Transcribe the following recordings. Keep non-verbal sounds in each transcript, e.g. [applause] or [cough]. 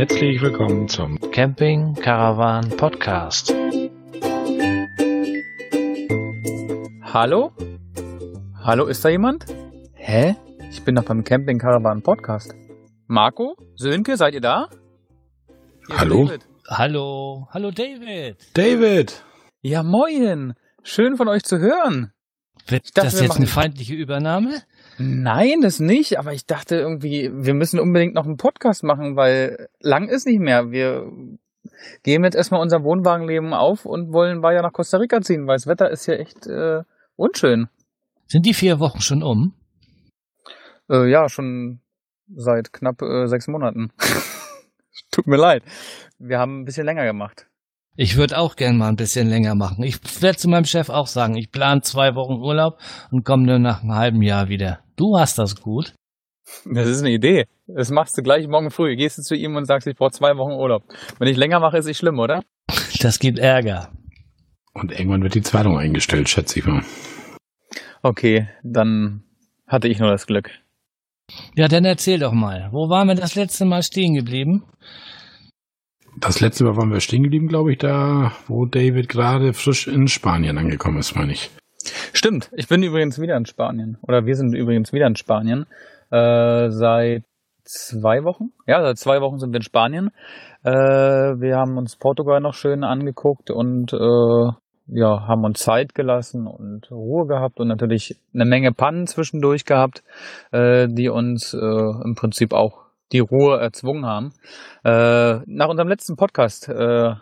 Herzlich willkommen zum Camping Caravan Podcast. Hallo? Hallo, ist da jemand? Hä? Ich bin doch beim Camping Caravan Podcast. Marco? Sönke, seid ihr da? Hier Hallo? David. Hallo, hallo David. David! Ja, moin. Schön von euch zu hören. Wird dachte, das jetzt eine feindliche Übernahme? Nein, das nicht, aber ich dachte irgendwie, wir müssen unbedingt noch einen Podcast machen, weil lang ist nicht mehr. Wir geben jetzt erstmal unser Wohnwagenleben auf und wollen weiter nach Costa Rica ziehen, weil das Wetter ist hier echt äh, unschön. Sind die vier Wochen schon um? Äh, ja, schon seit knapp äh, sechs Monaten. [laughs] Tut mir leid. Wir haben ein bisschen länger gemacht. Ich würde auch gern mal ein bisschen länger machen. Ich werde zu meinem Chef auch sagen, ich plane zwei Wochen Urlaub und komme nur nach einem halben Jahr wieder. Du hast das gut. Das ist eine Idee. Das machst du gleich morgen früh. Gehst du zu ihm und sagst, ich brauche zwei Wochen Urlaub. Wenn ich länger mache, ist es schlimm, oder? Das gibt Ärger. Und irgendwann wird die Zahlung eingestellt, schätze ich mal. Okay, dann hatte ich nur das Glück. Ja, dann erzähl doch mal. Wo waren wir das letzte Mal stehen geblieben? Das letzte Mal waren wir stehen geblieben, glaube ich, da, wo David gerade frisch in Spanien angekommen ist, meine ich. Stimmt, ich bin übrigens wieder in Spanien. Oder wir sind übrigens wieder in Spanien. Äh, seit zwei Wochen. Ja, seit zwei Wochen sind wir in Spanien. Äh, wir haben uns Portugal noch schön angeguckt und äh, ja, haben uns Zeit gelassen und Ruhe gehabt und natürlich eine Menge Pannen zwischendurch gehabt, äh, die uns äh, im Prinzip auch die Ruhe erzwungen haben. Äh, nach unserem letzten Podcast, äh,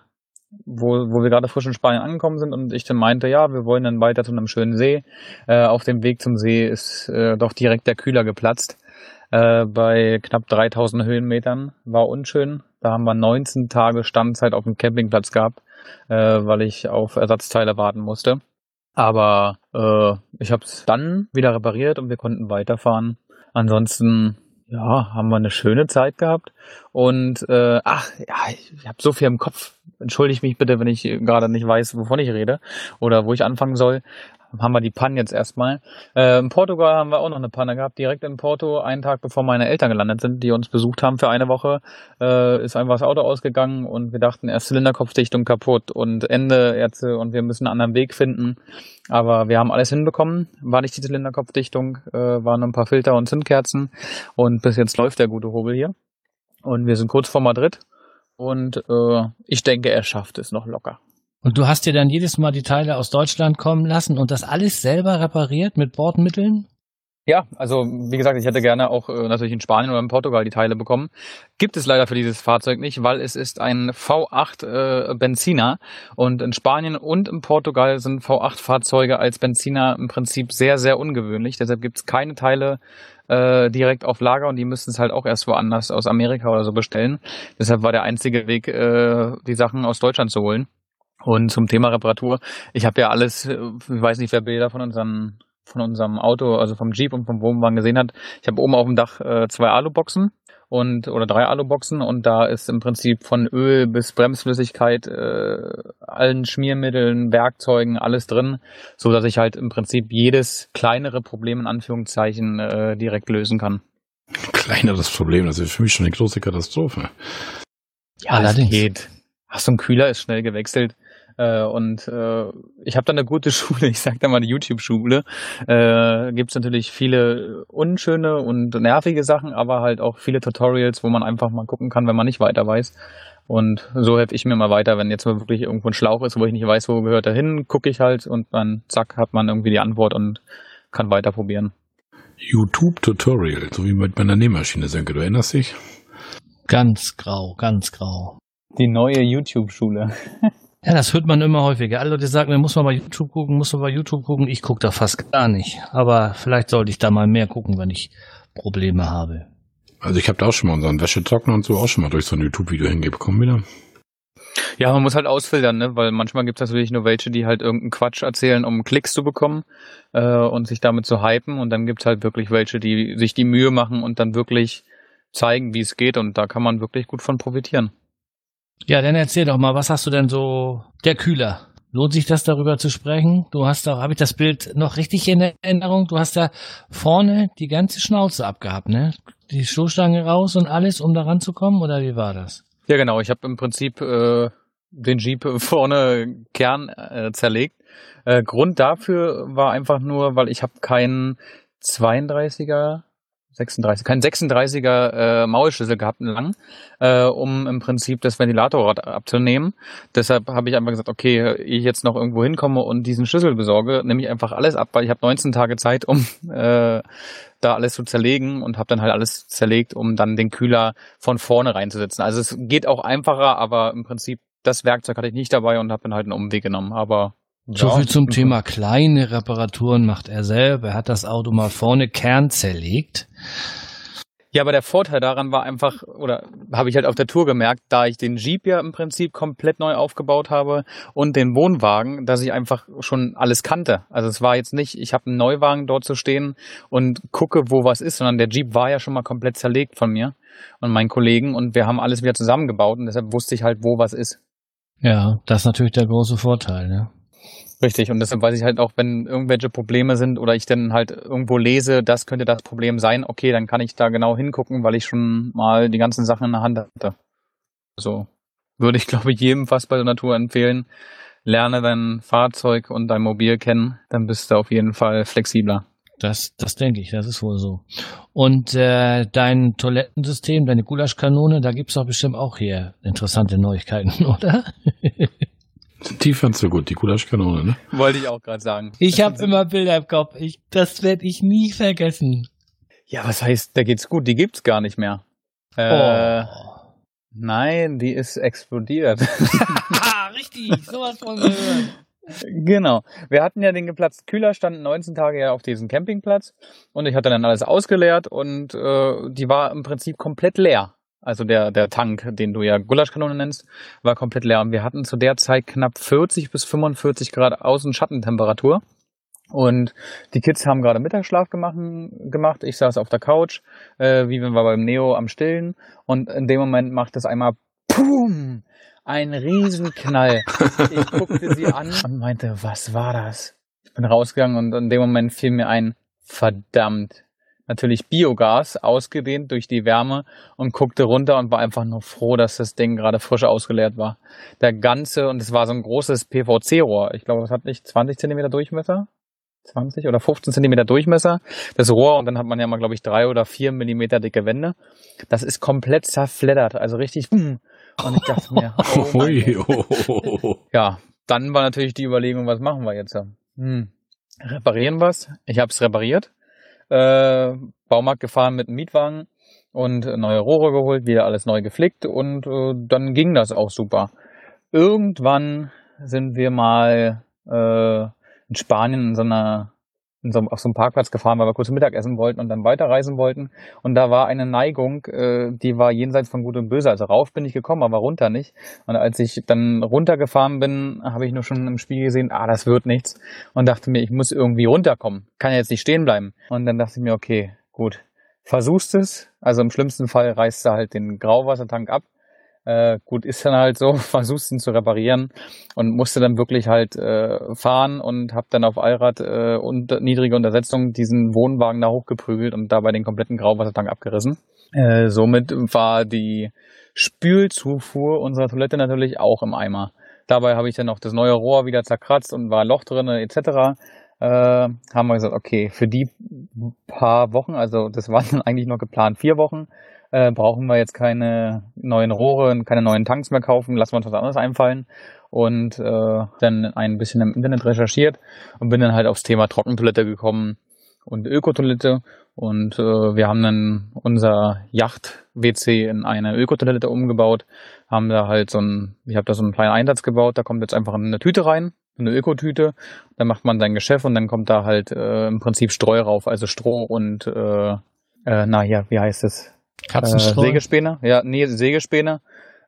wo, wo wir gerade frisch in Spanien angekommen sind und ich dann meinte, ja, wir wollen dann weiter zu einem schönen See. Äh, auf dem Weg zum See ist äh, doch direkt der Kühler geplatzt. Äh, bei knapp 3000 Höhenmetern war unschön. Da haben wir 19 Tage Standzeit auf dem Campingplatz gehabt, äh, weil ich auf Ersatzteile warten musste. Aber äh, ich habe es dann wieder repariert und wir konnten weiterfahren. Ansonsten ja, haben wir eine schöne Zeit gehabt. Und äh, ach, ja, ich, ich habe so viel im Kopf. Entschuldige mich bitte, wenn ich gerade nicht weiß, wovon ich rede oder wo ich anfangen soll haben wir die Pannen jetzt erstmal. Äh, in Portugal haben wir auch noch eine Panne gehabt, direkt in Porto, einen Tag bevor meine Eltern gelandet sind, die uns besucht haben für eine Woche, äh, ist einfach das Auto ausgegangen und wir dachten erst Zylinderkopfdichtung kaputt und Ende Ärzte und wir müssen einen anderen Weg finden. Aber wir haben alles hinbekommen, war nicht die Zylinderkopfdichtung, äh, waren ein paar Filter und Zündkerzen und bis jetzt läuft der gute Hobel hier. Und wir sind kurz vor Madrid und äh, ich denke, er schafft es noch locker. Und du hast dir dann jedes Mal die Teile aus Deutschland kommen lassen und das alles selber repariert mit Bordmitteln? Ja, also wie gesagt, ich hätte gerne auch äh, natürlich in Spanien oder in Portugal die Teile bekommen. Gibt es leider für dieses Fahrzeug nicht, weil es ist ein V8 äh, Benziner und in Spanien und in Portugal sind V8 Fahrzeuge als Benziner im Prinzip sehr, sehr ungewöhnlich. Deshalb gibt es keine Teile äh, direkt auf Lager und die müssten es halt auch erst woanders aus Amerika oder so bestellen. Deshalb war der einzige Weg, äh, die Sachen aus Deutschland zu holen. Und zum Thema Reparatur, ich habe ja alles, äh, ich weiß nicht, wer Bilder von unserem von unserem Auto, also vom Jeep und vom Wohnwagen gesehen hat. Ich habe oben auf dem Dach äh, zwei Aluboxen und oder drei Aluboxen und da ist im Prinzip von Öl bis Bremsflüssigkeit, äh, allen Schmiermitteln, Werkzeugen, alles drin, so dass ich halt im Prinzip jedes kleinere Problem in Anführungszeichen äh, direkt lösen kann. Kleineres Problem, das ist für mich schon eine große Katastrophe. Ja, allerdings. geht. Ach, so ein Kühler ist schnell gewechselt. Äh, und äh, ich habe da eine gute [laughs] Schule, ich sag da mal die YouTube-Schule. Äh, Gibt natürlich viele unschöne und nervige Sachen, aber halt auch viele Tutorials, wo man einfach mal gucken kann, wenn man nicht weiter weiß. Und so helfe ich mir mal weiter, wenn jetzt mal wirklich irgendwo ein Schlauch ist, wo ich nicht weiß, wo gehört er hin, gucke ich halt und dann zack, hat man irgendwie die Antwort und kann weiter probieren. YouTube-Tutorial, so wie mit meiner Nähmaschine, Senke, du erinnerst dich? Ganz grau, ganz grau. Die neue YouTube-Schule. [laughs] Ja, das hört man immer häufiger. Alle Leute sagen, man muss mal bei YouTube gucken, muss man bei YouTube gucken. Ich gucke da fast gar nicht. Aber vielleicht sollte ich da mal mehr gucken, wenn ich Probleme habe. Also ich habe da auch schon mal unseren Wäschetrockner und so auch schon mal durch so ein YouTube-Video hingebekommen wieder. Ja, man muss halt ausfiltern, ne? weil manchmal gibt es natürlich nur welche, die halt irgendeinen Quatsch erzählen, um Klicks zu bekommen äh, und sich damit zu hypen. Und dann gibt es halt wirklich welche, die sich die Mühe machen und dann wirklich zeigen, wie es geht. Und da kann man wirklich gut von profitieren. Ja, dann erzähl doch mal, was hast du denn so, der Kühler? Lohnt sich das darüber zu sprechen? Du hast doch, habe ich das Bild noch richtig in Erinnerung? Du hast da vorne die ganze Schnauze abgehabt, ne? Die Stoßstange raus und alles, um da ranzukommen, oder wie war das? Ja, genau. Ich habe im Prinzip äh, den Jeep [laughs] vorne Kern äh, zerlegt. Äh, Grund dafür war einfach nur, weil ich habe keinen 32er 36, kein 36er äh, Maulschlüssel gehabt lang, äh, um im Prinzip das Ventilatorrad abzunehmen. Deshalb habe ich einfach gesagt, okay, ich jetzt noch irgendwo hinkomme und diesen Schlüssel besorge, nehme ich einfach alles ab, weil ich habe 19 Tage Zeit, um äh, da alles zu zerlegen und habe dann halt alles zerlegt, um dann den Kühler von vorne reinzusetzen. Also es geht auch einfacher, aber im Prinzip das Werkzeug hatte ich nicht dabei und habe dann halt einen Umweg genommen. Aber so viel zum Thema kleine Reparaturen macht er selber. Er hat das Auto mal vorne Kern zerlegt. Ja, aber der Vorteil daran war einfach, oder habe ich halt auf der Tour gemerkt, da ich den Jeep ja im Prinzip komplett neu aufgebaut habe und den Wohnwagen, dass ich einfach schon alles kannte. Also es war jetzt nicht, ich habe einen Neuwagen dort zu stehen und gucke, wo was ist, sondern der Jeep war ja schon mal komplett zerlegt von mir und meinen Kollegen und wir haben alles wieder zusammengebaut und deshalb wusste ich halt, wo was ist. Ja, das ist natürlich der große Vorteil, ne? Richtig, und deshalb weiß ich halt auch, wenn irgendwelche Probleme sind oder ich dann halt irgendwo lese, das könnte das Problem sein, okay, dann kann ich da genau hingucken, weil ich schon mal die ganzen Sachen in der Hand hatte. Also würde ich, [laughs] glaube ich, jedem fast bei der Natur empfehlen, lerne dein Fahrzeug und dein Mobil kennen, dann bist du auf jeden Fall flexibler. Das, das denke ich, das ist wohl so. Und äh, dein Toilettensystem, deine Gulaschkanone, da gibt's doch bestimmt auch hier interessante Neuigkeiten, [laughs] oder? Die fandst du gut, die Gulaschkanone, ne? Wollte ich auch gerade sagen. Ich habe immer Bilder im Kopf. Ich, das werde ich nie vergessen. Ja, was heißt, da geht's gut? Die gibt's gar nicht mehr. Äh, oh. Nein, die ist explodiert. [laughs] Richtig, sowas von gehört. Genau. Wir hatten ja den geplatzten Kühler, standen 19 Tage ja auf diesem Campingplatz und ich hatte dann alles ausgeleert und äh, die war im Prinzip komplett leer. Also der, der Tank, den du ja Gulaschkanone nennst, war komplett leer. Und wir hatten zu der Zeit knapp 40 bis 45 Grad Außenschattentemperatur. Und die Kids haben gerade Mittagsschlaf gemacht, gemacht. Ich saß auf der Couch, äh, wie wenn wir beim Neo am Stillen. Und in dem Moment macht es einmal Pum! Ein Riesenknall. Ich guckte sie an [laughs] und meinte, was war das? Ich bin rausgegangen und in dem Moment fiel mir ein, verdammt, natürlich Biogas, ausgedehnt durch die Wärme und guckte runter und war einfach nur froh, dass das Ding gerade frisch ausgeleert war. Der ganze, und es war so ein großes PVC-Rohr, ich glaube, das hat nicht 20 Zentimeter Durchmesser? 20 oder 15 Zentimeter Durchmesser, das Rohr, und dann hat man ja mal, glaube ich, drei oder vier Millimeter dicke Wände. Das ist komplett zerfleddert, also richtig, und ich dachte mir, [laughs] oh, oh. ja, dann war natürlich die Überlegung, was machen wir jetzt? Hm. Reparieren was? Ich habe es repariert äh, Baumarkt gefahren mit einem Mietwagen und neue Rohre geholt, wieder alles neu geflickt und äh, dann ging das auch super. Irgendwann sind wir mal äh, in Spanien in so einer in so, auf so einem Parkplatz gefahren, weil wir kurz Mittagessen wollten und dann weiterreisen wollten. Und da war eine Neigung, äh, die war jenseits von Gut und Böse. Also rauf bin ich gekommen, aber runter nicht. Und als ich dann runtergefahren bin, habe ich nur schon im Spiel gesehen, ah, das wird nichts. Und dachte mir, ich muss irgendwie runterkommen. Kann ja jetzt nicht stehen bleiben. Und dann dachte ich mir, okay, gut, versuchst es. Also im schlimmsten Fall reißt du halt den Grauwassertank ab äh, gut, ist dann halt so, [laughs] versuchst ihn zu reparieren und musste dann wirklich halt äh, fahren und hab dann auf Allrad äh, und niedrige Untersetzung diesen Wohnwagen da hochgeprügelt und dabei den kompletten Grauwassertank abgerissen. Äh, somit war die Spülzufuhr unserer Toilette natürlich auch im Eimer. Dabei habe ich dann noch das neue Rohr wieder zerkratzt und war Loch drin etc. Äh, haben wir gesagt, okay, für die paar Wochen, also das waren dann eigentlich noch geplant vier Wochen, äh, brauchen wir jetzt keine neuen Rohre und keine neuen Tanks mehr kaufen, lassen wir uns was anderes einfallen. Und äh, dann ein bisschen im Internet recherchiert und bin dann halt aufs Thema Trockentoilette gekommen und Ökotoilette. Und äh, wir haben dann unser Yacht-WC in eine Ökotoilette umgebaut, haben da halt so ein, ich habe da so einen kleinen Einsatz gebaut, da kommt jetzt einfach eine Tüte rein, eine Ökotüte, dann macht man sein Geschäft und dann kommt da halt äh, im Prinzip Streu rauf, also Stroh und äh, äh, na wie heißt es? Katzenstreu? Äh, Sägespäne, ja, nee, Sägespäne,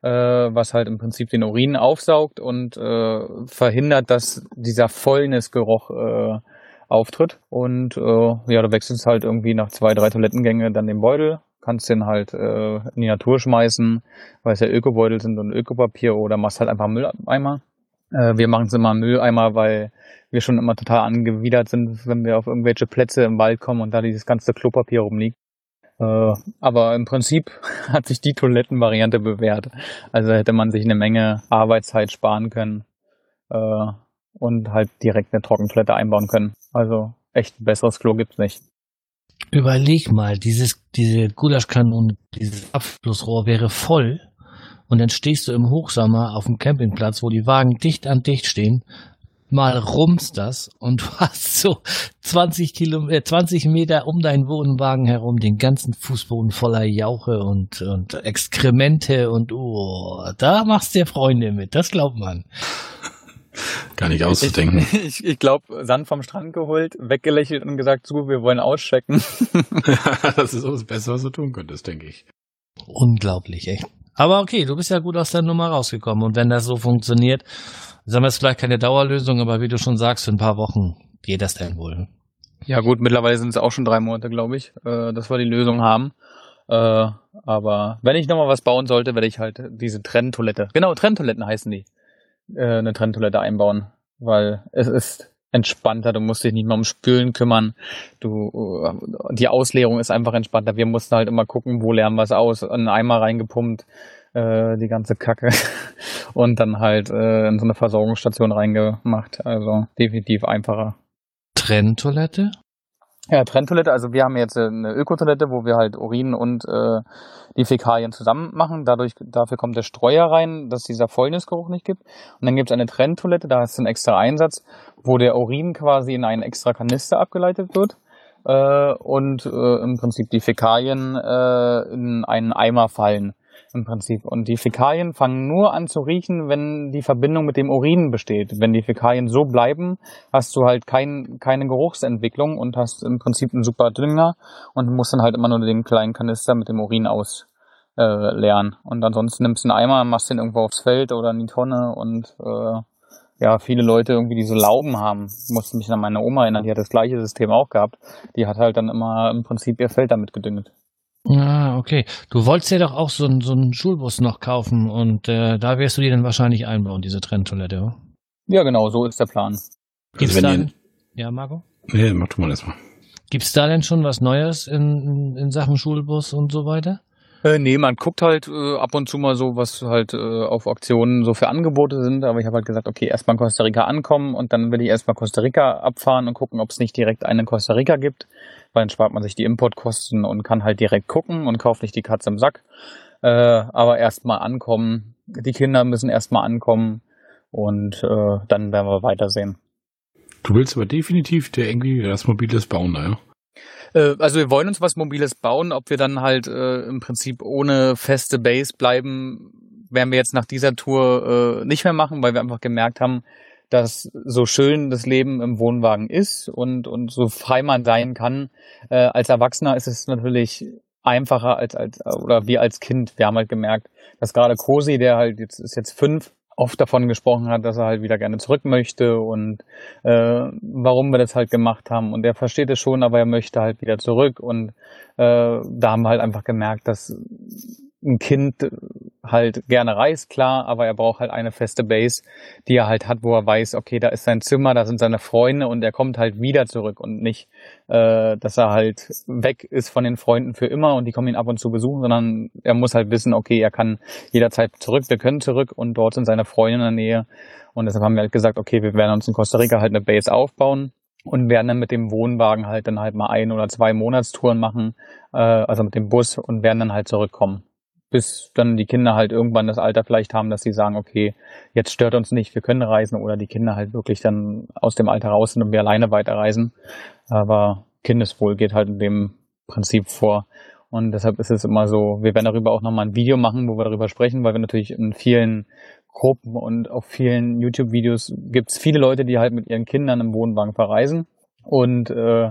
äh, was halt im Prinzip den Urin aufsaugt und äh, verhindert, dass dieser Fäulnisgeruch äh, auftritt. Und äh, ja, du wechselst halt irgendwie nach zwei, drei Toilettengänge dann den Beutel, kannst den halt äh, in die Natur schmeißen, weil es ja Ökobeutel sind und Ökopapier oder machst halt einfach Mülleimer. Äh, wir machen es immer Mülleimer, weil wir schon immer total angewidert sind, wenn wir auf irgendwelche Plätze im Wald kommen und da dieses ganze Klopapier rumliegt. Äh, aber im Prinzip [laughs] hat sich die Toilettenvariante bewährt. Also hätte man sich eine Menge Arbeitszeit sparen können äh, und halt direkt eine Trockentoilette einbauen können. Also echt ein besseres Klo gibt's nicht. Überleg mal, dieses, diese Gulaschkanone, dieses Abflussrohr wäre voll und dann stehst du im Hochsommer auf dem Campingplatz, wo die Wagen dicht an dicht stehen, mal rumst das und [laughs] du hast so 20 Kilometer, äh, 20 Meter um deinen Wohnwagen herum den ganzen Fußboden voller Jauche und, und Exkremente und oh, da machst du dir Freunde mit, das glaubt man. Gar nicht auszudenken. Ich, ich, ich glaube, Sand vom Strand geholt, weggelächelt und gesagt, so, wir wollen auschecken. [laughs] das ist auch das Beste, was du tun könntest, denke ich. Unglaublich, echt. Aber okay, du bist ja gut aus der Nummer rausgekommen. Und wenn das so funktioniert, sagen wir es vielleicht keine Dauerlösung, aber wie du schon sagst, für ein paar Wochen geht das denn wohl. Ja gut, mittlerweile sind es auch schon drei Monate, glaube ich, äh, dass wir die Lösung haben. Äh, aber wenn ich nochmal was bauen sollte, werde ich halt diese Trenntoilette, genau, Trenntoiletten heißen die, äh, eine Trenntoilette einbauen, weil es ist entspannter, du musst dich nicht mehr um Spülen kümmern, du, die Ausleerung ist einfach entspannter. Wir mussten halt immer gucken, wo leeren wir es aus, in einen Eimer reingepumpt, äh, die ganze Kacke [laughs] und dann halt äh, in so eine Versorgungsstation reingemacht. Also definitiv einfacher. Trenntoilette? Ja, Trenntoilette, also wir haben jetzt eine Ökotoilette, wo wir halt Urin und äh, die Fäkalien zusammen machen. Dadurch, dafür kommt der Streuer rein, dass dieser Fäulnisgeruch nicht gibt. Und dann gibt es eine Trenntoilette, da du einen extra Einsatz, wo der Urin quasi in einen extra Kanister abgeleitet wird äh, und äh, im Prinzip die Fäkalien äh, in einen Eimer fallen im Prinzip. Und die Fäkalien fangen nur an zu riechen, wenn die Verbindung mit dem Urin besteht. Wenn die Fäkalien so bleiben, hast du halt kein, keine Geruchsentwicklung und hast im Prinzip einen super Dünger und musst dann halt immer nur den kleinen Kanister mit dem Urin aus äh, leeren. Und ansonsten nimmst du einen Eimer, machst den irgendwo aufs Feld oder in die Tonne und äh, ja, viele Leute irgendwie diese Lauben haben. Ich musste mich an meine Oma erinnern, die hat das gleiche System auch gehabt. Die hat halt dann immer im Prinzip ihr Feld damit gedüngt. Ah, okay. Du wolltest ja doch auch so, so einen Schulbus noch kaufen und äh, da wirst du die dann wahrscheinlich einbauen, diese Trenntoilette, oder? Ja, genau, so ist der Plan. Gibt's also da, ihr... Ja, Marco? Nee, mach du mal erstmal. Gibt's da denn schon was Neues in, in Sachen Schulbus und so weiter? Äh, nee, man guckt halt äh, ab und zu mal so, was halt äh, auf Auktionen so für Angebote sind. Aber ich habe halt gesagt, okay, erstmal in Costa Rica ankommen und dann will ich erstmal Costa Rica abfahren und gucken, ob es nicht direkt einen in Costa Rica gibt. Weil dann spart man sich die Importkosten und kann halt direkt gucken und kauft nicht die Katze im Sack. Äh, aber erstmal ankommen. Die Kinder müssen erstmal ankommen und äh, dann werden wir weitersehen. Du willst aber definitiv der irgendwie das mobiles bauen, naja. Äh, also wir wollen uns was Mobiles bauen, ob wir dann halt äh, im Prinzip ohne feste Base bleiben, werden wir jetzt nach dieser Tour äh, nicht mehr machen, weil wir einfach gemerkt haben, dass so schön das Leben im Wohnwagen ist und, und so frei man sein kann. Äh, als Erwachsener ist es natürlich einfacher als, als oder wie als Kind. Wir haben halt gemerkt, dass gerade Cosi, der halt jetzt ist jetzt fünf, oft davon gesprochen hat, dass er halt wieder gerne zurück möchte und äh, warum wir das halt gemacht haben. Und er versteht es schon, aber er möchte halt wieder zurück. Und äh, da haben wir halt einfach gemerkt, dass ein Kind halt gerne reist, klar, aber er braucht halt eine feste Base, die er halt hat, wo er weiß, okay, da ist sein Zimmer, da sind seine Freunde und er kommt halt wieder zurück und nicht, äh, dass er halt weg ist von den Freunden für immer und die kommen ihn ab und zu besuchen, sondern er muss halt wissen, okay, er kann jederzeit zurück, wir können zurück und dort sind seine Freunde in der Nähe. Und deshalb haben wir halt gesagt, okay, wir werden uns in Costa Rica halt eine Base aufbauen und werden dann mit dem Wohnwagen halt dann halt mal ein oder zwei Monatstouren machen, äh, also mit dem Bus und werden dann halt zurückkommen bis dann die Kinder halt irgendwann das Alter vielleicht haben, dass sie sagen, okay, jetzt stört uns nicht, wir können reisen oder die Kinder halt wirklich dann aus dem Alter raus sind und wir alleine weiterreisen. Aber Kindeswohl geht halt in dem Prinzip vor. Und deshalb ist es immer so, wir werden darüber auch nochmal ein Video machen, wo wir darüber sprechen, weil wir natürlich in vielen Gruppen und auf vielen YouTube-Videos gibt es viele Leute, die halt mit ihren Kindern im Wohnwagen verreisen. Und äh,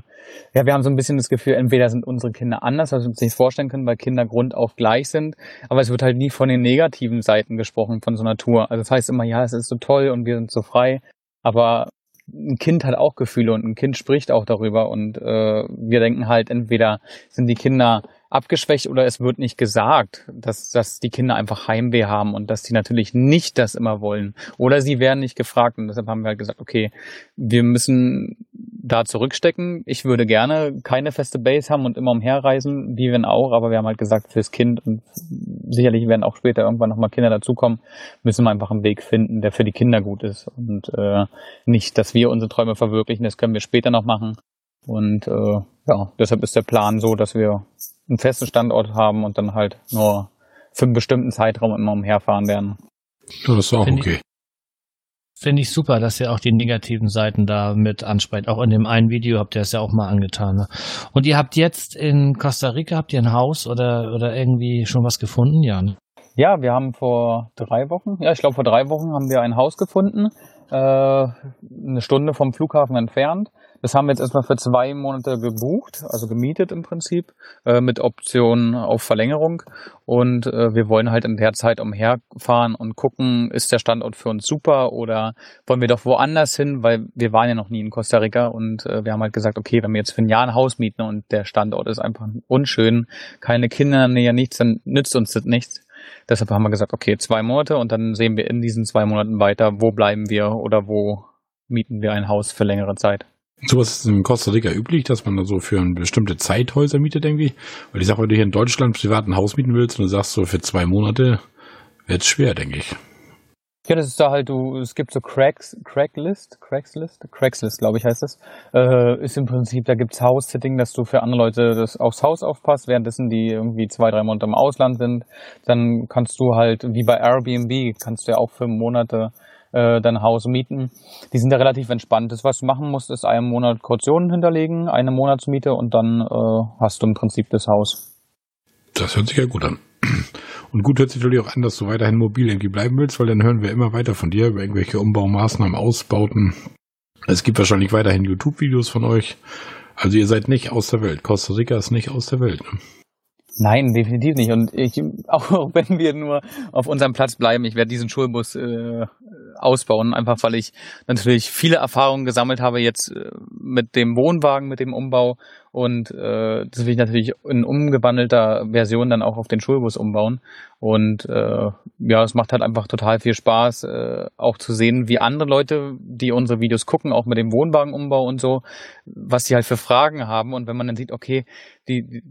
ja, wir haben so ein bisschen das Gefühl, entweder sind unsere Kinder anders, was wir uns nicht vorstellen können, weil Kinder grundauf gleich sind, aber es wird halt nie von den negativen Seiten gesprochen von so einer Tour. Also das heißt immer, ja, es ist so toll und wir sind so frei, aber ein Kind hat auch Gefühle und ein Kind spricht auch darüber und äh, wir denken halt, entweder sind die Kinder abgeschwächt oder es wird nicht gesagt, dass, dass die Kinder einfach Heimweh haben und dass die natürlich nicht das immer wollen. Oder sie werden nicht gefragt und deshalb haben wir halt gesagt, okay, wir müssen da zurückstecken. Ich würde gerne keine feste Base haben und immer umherreisen, wie wenn auch, aber wir haben halt gesagt, fürs Kind und sicherlich werden auch später irgendwann nochmal Kinder dazukommen, müssen wir einfach einen Weg finden, der für die Kinder gut ist und äh, nicht, dass wir unsere Träume verwirklichen, das können wir später noch machen. Und äh, ja, deshalb ist der Plan so, dass wir einen festen Standort haben und dann halt nur für einen bestimmten Zeitraum immer umherfahren werden. Ja, das ist auch Find okay. Finde ich super, dass ihr auch die negativen Seiten da mit ansprecht. Auch in dem einen Video habt ihr es ja auch mal angetan. Ne? Und ihr habt jetzt in Costa Rica, habt ihr ein Haus oder, oder irgendwie schon was gefunden, Jan? Ja, wir haben vor drei Wochen, ja, ich glaube vor drei Wochen haben wir ein Haus gefunden, äh, eine Stunde vom Flughafen entfernt. Das haben wir jetzt erstmal für zwei Monate gebucht, also gemietet im Prinzip, äh, mit Option auf Verlängerung. Und äh, wir wollen halt in der Zeit umherfahren und gucken, ist der Standort für uns super oder wollen wir doch woanders hin, weil wir waren ja noch nie in Costa Rica und äh, wir haben halt gesagt, okay, wenn wir jetzt für ein Jahr ein Haus mieten und der Standort ist einfach unschön, keine Kinder näher, nichts, dann nützt uns das nichts. Deshalb haben wir gesagt, okay, zwei Monate und dann sehen wir in diesen zwei Monaten weiter, wo bleiben wir oder wo mieten wir ein Haus für längere Zeit. Sowas ist in Costa Rica üblich, dass man da so für eine bestimmte Zeit Häuser mietet irgendwie. Weil ich sag, wenn du hier in Deutschland privat ein Haus mieten willst und du sagst so für zwei Monate, wird's schwer, denke ich. Ja, das ist da halt, du, es gibt so Cracks, Cracklist, Craigslist, Craigslist, glaube ich, heißt das. Äh, ist im Prinzip, da gibt's House-Sitting, dass du für andere Leute das aufs Haus aufpasst, währenddessen die irgendwie zwei, drei Monate im Ausland sind. Dann kannst du halt, wie bei Airbnb, kannst du ja auch fünf Monate äh, dein Haus mieten. Die sind da relativ entspannt. Das, was du machen musst, ist einen Monat Kautionen hinterlegen, eine Monatsmiete und dann äh, hast du im Prinzip das Haus. Das hört sich ja gut an. [clears throat] Und gut hört sich natürlich auch an, dass du weiterhin mobil irgendwie bleiben willst, weil dann hören wir immer weiter von dir über irgendwelche Umbaumaßnahmen, Ausbauten. Es gibt wahrscheinlich weiterhin YouTube-Videos von euch. Also ihr seid nicht aus der Welt. Costa Rica ist nicht aus der Welt. Ne? Nein, definitiv nicht. Und ich, [laughs] auch wenn wir nur auf unserem Platz bleiben, ich werde diesen Schulbus äh, ausbauen, einfach weil ich natürlich viele Erfahrungen gesammelt habe jetzt äh, mit dem Wohnwagen, mit dem Umbau und äh, das will ich natürlich in umgewandelter Version dann auch auf den Schulbus umbauen. Und äh, ja, es macht halt einfach total viel Spaß, äh, auch zu sehen, wie andere Leute, die unsere Videos gucken, auch mit dem Wohnwagenumbau und so, was die halt für Fragen haben. Und wenn man dann sieht, okay, die, die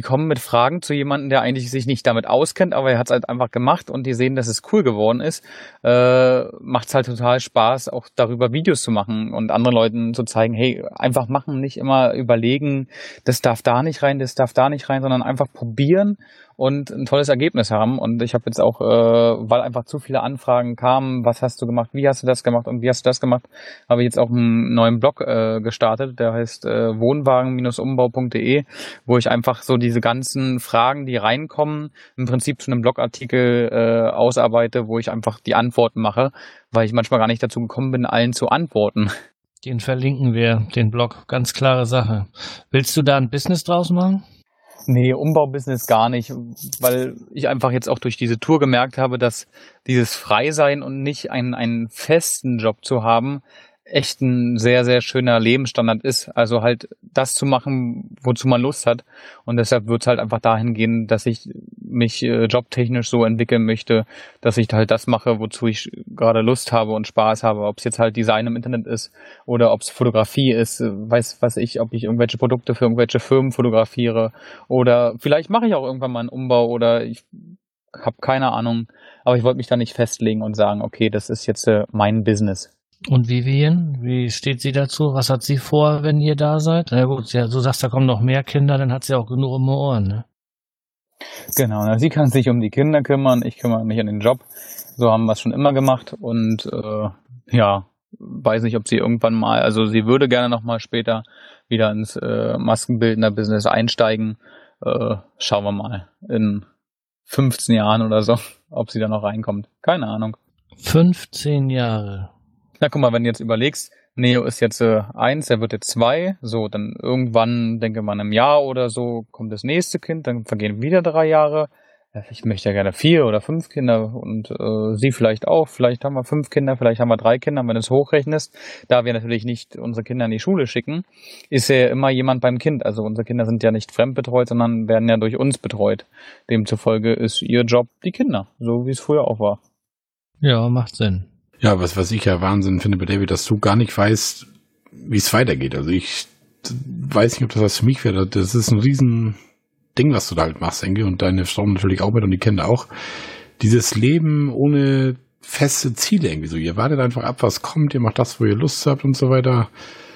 kommen mit Fragen zu jemandem, der eigentlich sich nicht damit auskennt, aber er hat es halt einfach gemacht und die sehen, dass es cool geworden ist, äh, macht es halt total Spaß, auch darüber Videos zu machen und anderen Leuten zu zeigen, hey, einfach machen, nicht immer überlegen, das darf da nicht rein, das darf da nicht rein, sondern einfach probieren und ein tolles Ergebnis haben. Und ich habe jetzt auch, äh, weil einfach zu viele Anfragen kamen, was hast du gemacht, wie hast du das gemacht und wie hast du das gemacht, habe ich jetzt auch einen neuen Blog äh, gestartet, der heißt äh, wohnwagen-umbau.de, wo ich einfach so diese ganzen Fragen, die reinkommen, im Prinzip zu einem Blogartikel äh, ausarbeite, wo ich einfach die Antworten mache, weil ich manchmal gar nicht dazu gekommen bin, allen zu antworten. Den verlinken wir, den Blog. Ganz klare Sache. Willst du da ein Business draus machen? Nee, Umbaubusiness gar nicht, weil ich einfach jetzt auch durch diese Tour gemerkt habe, dass dieses Freisein und nicht einen, einen festen Job zu haben, echt ein sehr, sehr schöner Lebensstandard ist. Also halt das zu machen, wozu man Lust hat. Und deshalb wird es halt einfach dahin gehen, dass ich mich äh, jobtechnisch so entwickeln möchte, dass ich halt das mache, wozu ich gerade Lust habe und Spaß habe. Ob es jetzt halt Design im Internet ist oder ob es Fotografie ist, weiß, weiß ich, ob ich irgendwelche Produkte für irgendwelche Firmen fotografiere oder vielleicht mache ich auch irgendwann mal einen Umbau oder ich habe keine Ahnung. Aber ich wollte mich da nicht festlegen und sagen, okay, das ist jetzt äh, mein Business. Und Vivian, wie steht sie dazu? Was hat sie vor, wenn ihr da seid? Na gut, ja, du sagst, da kommen noch mehr Kinder, dann hat sie auch genug um die Ohren, ne? Genau, na, sie kann sich um die Kinder kümmern, ich kümmere mich um den Job. So haben wir es schon immer gemacht und äh, ja, weiß nicht, ob sie irgendwann mal, also sie würde gerne noch mal später wieder ins äh, Maskenbildner-Business einsteigen. Äh, schauen wir mal in 15 Jahren oder so, [laughs] ob sie da noch reinkommt. Keine Ahnung. 15 Jahre. Na guck mal, wenn du jetzt überlegst, Neo ist jetzt äh, eins, er wird jetzt zwei, so, dann irgendwann, denke mal, in einem Jahr oder so, kommt das nächste Kind, dann vergehen wieder drei Jahre. ich möchte ja gerne vier oder fünf Kinder und äh, sie vielleicht auch. Vielleicht haben wir fünf Kinder, vielleicht haben wir drei Kinder, wenn du es hochrechnest. Da wir natürlich nicht unsere Kinder in die Schule schicken, ist ja immer jemand beim Kind. Also unsere Kinder sind ja nicht fremdbetreut, sondern werden ja durch uns betreut. Demzufolge ist ihr Job die Kinder, so wie es früher auch war. Ja, macht Sinn. Ja, was, was ich ja Wahnsinn finde bei David, dass du gar nicht weißt, wie es weitergeht. Also ich weiß nicht, ob das was für mich wäre. Das ist ein riesen Ding, was du da halt machst, Enke, und deine Frau natürlich auch mit und die Kinder auch. Dieses Leben ohne feste Ziele irgendwie so. Ihr wartet einfach ab, was kommt, ihr macht das, wo ihr Lust habt und so weiter.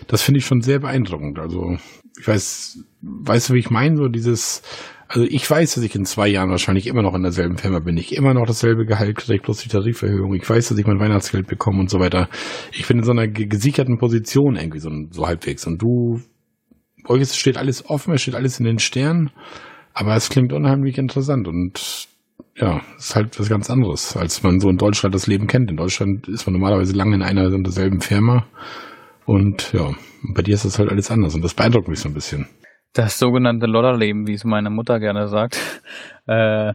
Das finde ich schon sehr beeindruckend. Also, ich weiß, weißt du, wie ich meine? So dieses, also ich weiß, dass ich in zwei Jahren wahrscheinlich immer noch in derselben Firma bin. Ich immer noch dasselbe Gehalt kriege, plus die Tariferhöhung. Ich weiß, dass ich mein Weihnachtsgeld bekomme und so weiter. Ich bin in so einer gesicherten Position irgendwie so, so halbwegs. Und du, euch steht alles offen, es steht alles in den Sternen. Aber es klingt unheimlich interessant und ja, ist halt was ganz anderes, als man so in Deutschland das Leben kennt. In Deutschland ist man normalerweise lange in einer und derselben Firma. Und ja, bei dir ist das halt alles anders und das beeindruckt mich so ein bisschen. Das sogenannte Lodderleben, wie es meine Mutter gerne sagt. [laughs] Äh,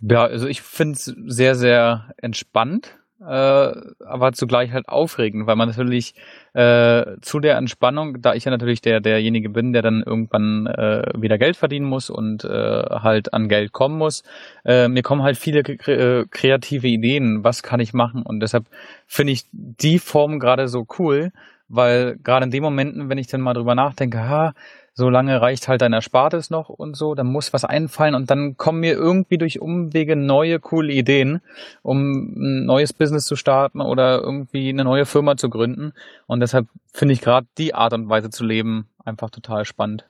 ja, also ich finde es sehr, sehr entspannt, äh, aber zugleich halt aufregend, weil man natürlich äh, zu der Entspannung, da ich ja natürlich der derjenige bin, der dann irgendwann äh, wieder Geld verdienen muss und äh, halt an Geld kommen muss, äh, mir kommen halt viele äh, kreative Ideen, was kann ich machen und deshalb finde ich die Form gerade so cool, weil gerade in den Momenten, wenn ich dann mal drüber nachdenke, ha, so lange reicht halt dein Erspartes noch und so, dann muss was einfallen und dann kommen mir irgendwie durch Umwege neue coole Ideen, um ein neues Business zu starten oder irgendwie eine neue Firma zu gründen. Und deshalb finde ich gerade die Art und Weise zu leben einfach total spannend.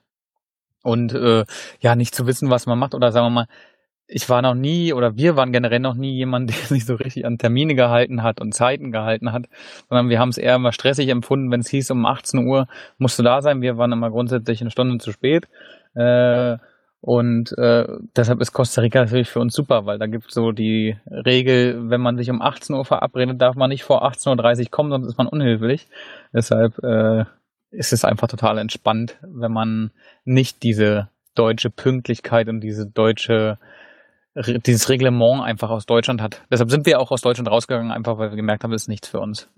Und äh, ja, nicht zu wissen, was man macht oder sagen wir mal, ich war noch nie oder wir waren generell noch nie jemand, [laughs] der sich so richtig an Termine gehalten hat und Zeiten gehalten hat, sondern wir haben es eher immer stressig empfunden, wenn es hieß, um 18 Uhr musst du da sein. Wir waren immer grundsätzlich eine Stunde zu spät. Äh, und äh, deshalb ist Costa Rica natürlich für uns super, weil da gibt so die Regel, wenn man sich um 18 Uhr verabredet, darf man nicht vor 18.30 Uhr kommen, sonst ist man unhöflich. Deshalb äh, ist es einfach total entspannt, wenn man nicht diese deutsche Pünktlichkeit und diese deutsche dieses Reglement einfach aus Deutschland hat. Deshalb sind wir auch aus Deutschland rausgegangen, einfach weil wir gemerkt haben, das ist nichts für uns.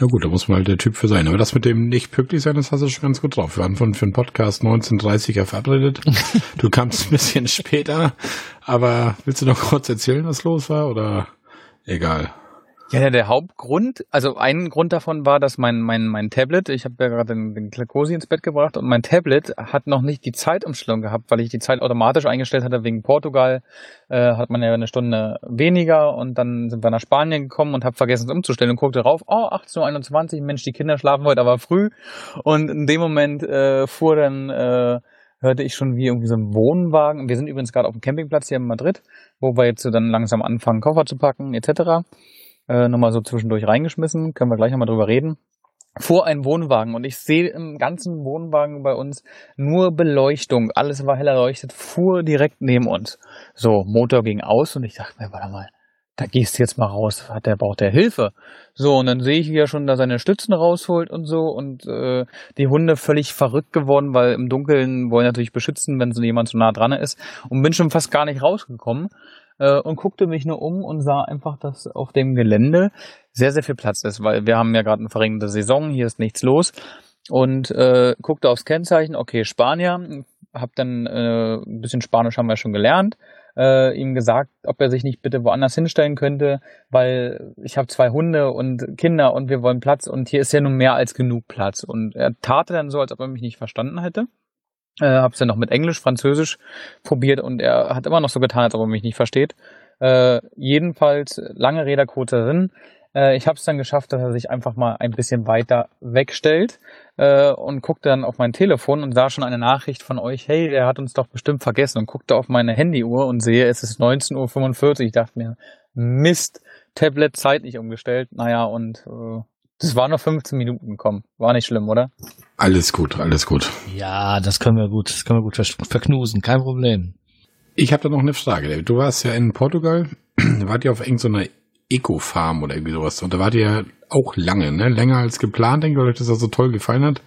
Ja gut, da muss man halt der Typ für sein. Aber das mit dem nicht pünktlich sein, das hast du schon ganz gut drauf. Wir waren von, für den Podcast 1930er verabredet. [laughs] du kamst ein bisschen später. Aber willst du noch kurz erzählen, was los war? Oder egal? Ja, der Hauptgrund, also ein Grund davon war, dass mein, mein, mein Tablet, ich habe ja gerade den, den ins Bett gebracht und mein Tablet hat noch nicht die Zeitumstellung gehabt, weil ich die Zeit automatisch eingestellt hatte wegen Portugal, äh, hat man ja eine Stunde weniger und dann sind wir nach Spanien gekommen und habe vergessen es umzustellen und guckte drauf, oh, 18.21 Uhr, Mensch, die Kinder schlafen heute aber früh und in dem Moment äh, fuhr dann... Äh, hörte ich schon wie irgendwie so ein Wohnwagen. Wir sind übrigens gerade auf dem Campingplatz hier in Madrid, wo wir jetzt so dann langsam anfangen, Koffer zu packen, etc äh, nochmal so zwischendurch reingeschmissen, können wir gleich nochmal drüber reden. Vor einem Wohnwagen und ich sehe im ganzen Wohnwagen bei uns nur Beleuchtung. Alles war hell erleuchtet, fuhr direkt neben uns. So, Motor ging aus und ich dachte mir, warte mal, da gehst du jetzt mal raus, hat der braucht der Hilfe. So, und dann sehe ich, wie er schon da seine Stützen rausholt und so und äh, die Hunde völlig verrückt geworden, weil im Dunkeln wollen natürlich beschützen, wenn so jemand so nah dran ist und bin schon fast gar nicht rausgekommen äh, und guckte mich nur um und sah einfach, dass auf dem Gelände sehr, sehr viel Platz ist, weil wir haben ja gerade eine verringerte Saison, hier ist nichts los und äh, guckte aufs Kennzeichen, okay, Spanier, hab dann äh, ein bisschen Spanisch haben wir schon gelernt, äh, ihm gesagt, ob er sich nicht bitte woanders hinstellen könnte, weil ich habe zwei Hunde und Kinder und wir wollen Platz und hier ist ja nun mehr als genug Platz. Und er tat dann so, als ob er mich nicht verstanden hätte. Äh, hab's dann noch mit Englisch, Französisch probiert und er hat immer noch so getan, als ob er mich nicht versteht. Äh, jedenfalls, lange Rede, kurzer Sinn. Äh, ich habe es dann geschafft, dass er sich einfach mal ein bisschen weiter wegstellt äh, und guckte dann auf mein Telefon und sah schon eine Nachricht von euch, hey, der hat uns doch bestimmt vergessen und guckte auf meine Handyuhr und sehe, es ist 19.45 Uhr. Ich dachte mir, Mist, Tablet zeitlich umgestellt. Naja, und äh, das war nur 15 Minuten gekommen. War nicht schlimm, oder? Alles gut, alles gut. Ja, das können wir gut, das können wir gut verknusen, kein Problem. Ich habe da noch eine Frage. Du warst ja in Portugal, [clears throat] wart ihr auf irgendeiner Eco-Farm oder irgendwie sowas. Und da wart ihr ja auch lange, ne? Länger als geplant, denke ich, weil euch das ja so toll gefallen hat.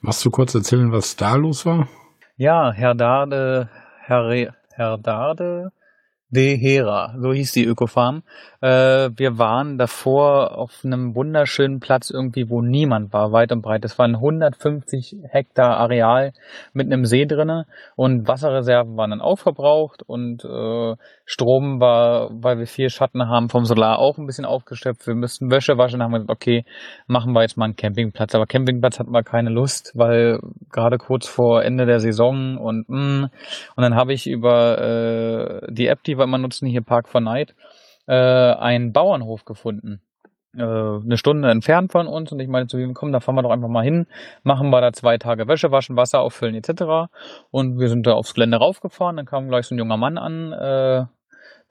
Machst du kurz erzählen, was da los war? Ja, Herr Dade, Herr, Re, Herr Dade De Hera, so hieß die Ökofarm. Äh, wir waren davor auf einem wunderschönen Platz irgendwie, wo niemand war, weit und breit. Es waren 150 Hektar Areal mit einem See drinne und Wasserreserven waren dann auch verbraucht und äh, Strom war, weil wir viel Schatten haben vom Solar, auch ein bisschen aufgeschöpft. Wir müssten Wäsche waschen, haben wir gesagt, okay, machen wir jetzt mal einen Campingplatz. Aber Campingplatz hatten wir keine Lust, weil gerade kurz vor Ende der Saison und mh, mm, und dann habe ich über äh, die App, die wir immer nutzen, hier Park for Night, äh, einen Bauernhof gefunden. Äh, eine Stunde entfernt von uns und ich meine zu ihm, komm, da fahren wir doch einfach mal hin, machen wir da zwei Tage Wäsche waschen, Wasser auffüllen etc. Und wir sind da aufs Gelände raufgefahren, dann kam gleich so ein junger Mann an, äh,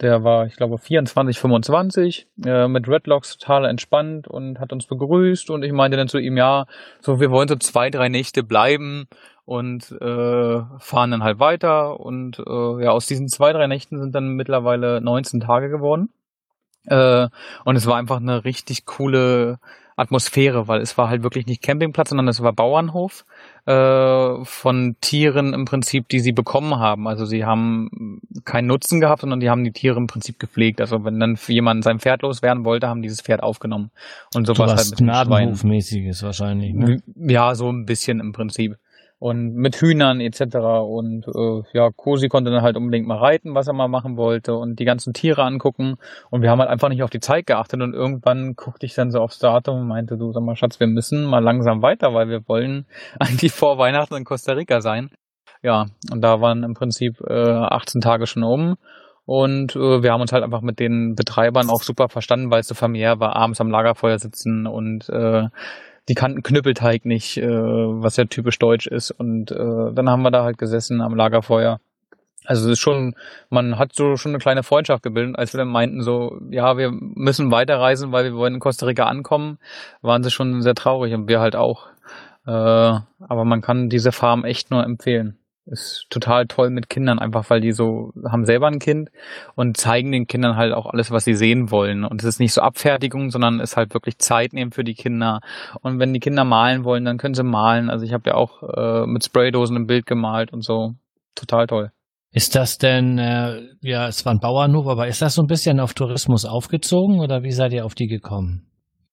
der war, ich glaube, 24, 25, äh, mit Redlocks total entspannt und hat uns begrüßt. Und ich meinte dann zu ihm, ja, so, wir wollen so zwei, drei Nächte bleiben und äh, fahren dann halt weiter. Und äh, ja, aus diesen zwei, drei Nächten sind dann mittlerweile 19 Tage geworden. Äh, und es war einfach eine richtig coole Atmosphäre, weil es war halt wirklich nicht Campingplatz, sondern es war Bauernhof äh, von Tieren im Prinzip, die sie bekommen haben. Also sie haben keinen Nutzen gehabt, sondern die haben die Tiere im Prinzip gepflegt. Also wenn dann jemand sein Pferd loswerden wollte, haben dieses Pferd aufgenommen. Und sowas so halt mit Gnadenhofmäßiges wahrscheinlich. Ne? Ja, so ein bisschen im Prinzip und mit Hühnern etc. Und äh, ja, Cosi konnte dann halt unbedingt mal reiten, was er mal machen wollte und die ganzen Tiere angucken. Und wir haben halt einfach nicht auf die Zeit geachtet und irgendwann guckte ich dann so aufs Datum und meinte, du sag mal, Schatz, wir müssen mal langsam weiter, weil wir wollen [laughs] eigentlich vor Weihnachten in Costa Rica sein. Ja, und da waren im Prinzip äh, 18 Tage schon um. Und äh, wir haben uns halt einfach mit den Betreibern auch super verstanden, weil es so familiär war, abends am Lagerfeuer sitzen und äh, die kannten Knüppelteig nicht, äh, was ja typisch deutsch ist. Und äh, dann haben wir da halt gesessen am Lagerfeuer. Also es ist schon, man hat so schon eine kleine Freundschaft gebildet, als wir dann meinten so, ja, wir müssen weiterreisen, weil wir wollen in Costa Rica ankommen, waren sie schon sehr traurig und wir halt auch. Äh, aber man kann diese Farm echt nur empfehlen ist total toll mit Kindern, einfach weil die so haben selber ein Kind und zeigen den Kindern halt auch alles, was sie sehen wollen. Und es ist nicht so Abfertigung, sondern es ist halt wirklich Zeit nehmen für die Kinder. Und wenn die Kinder malen wollen, dann können sie malen. Also ich habe ja auch äh, mit Spraydosen ein Bild gemalt und so. Total toll. Ist das denn, äh, ja, es war ein Bauernhof, aber ist das so ein bisschen auf Tourismus aufgezogen oder wie seid ihr auf die gekommen?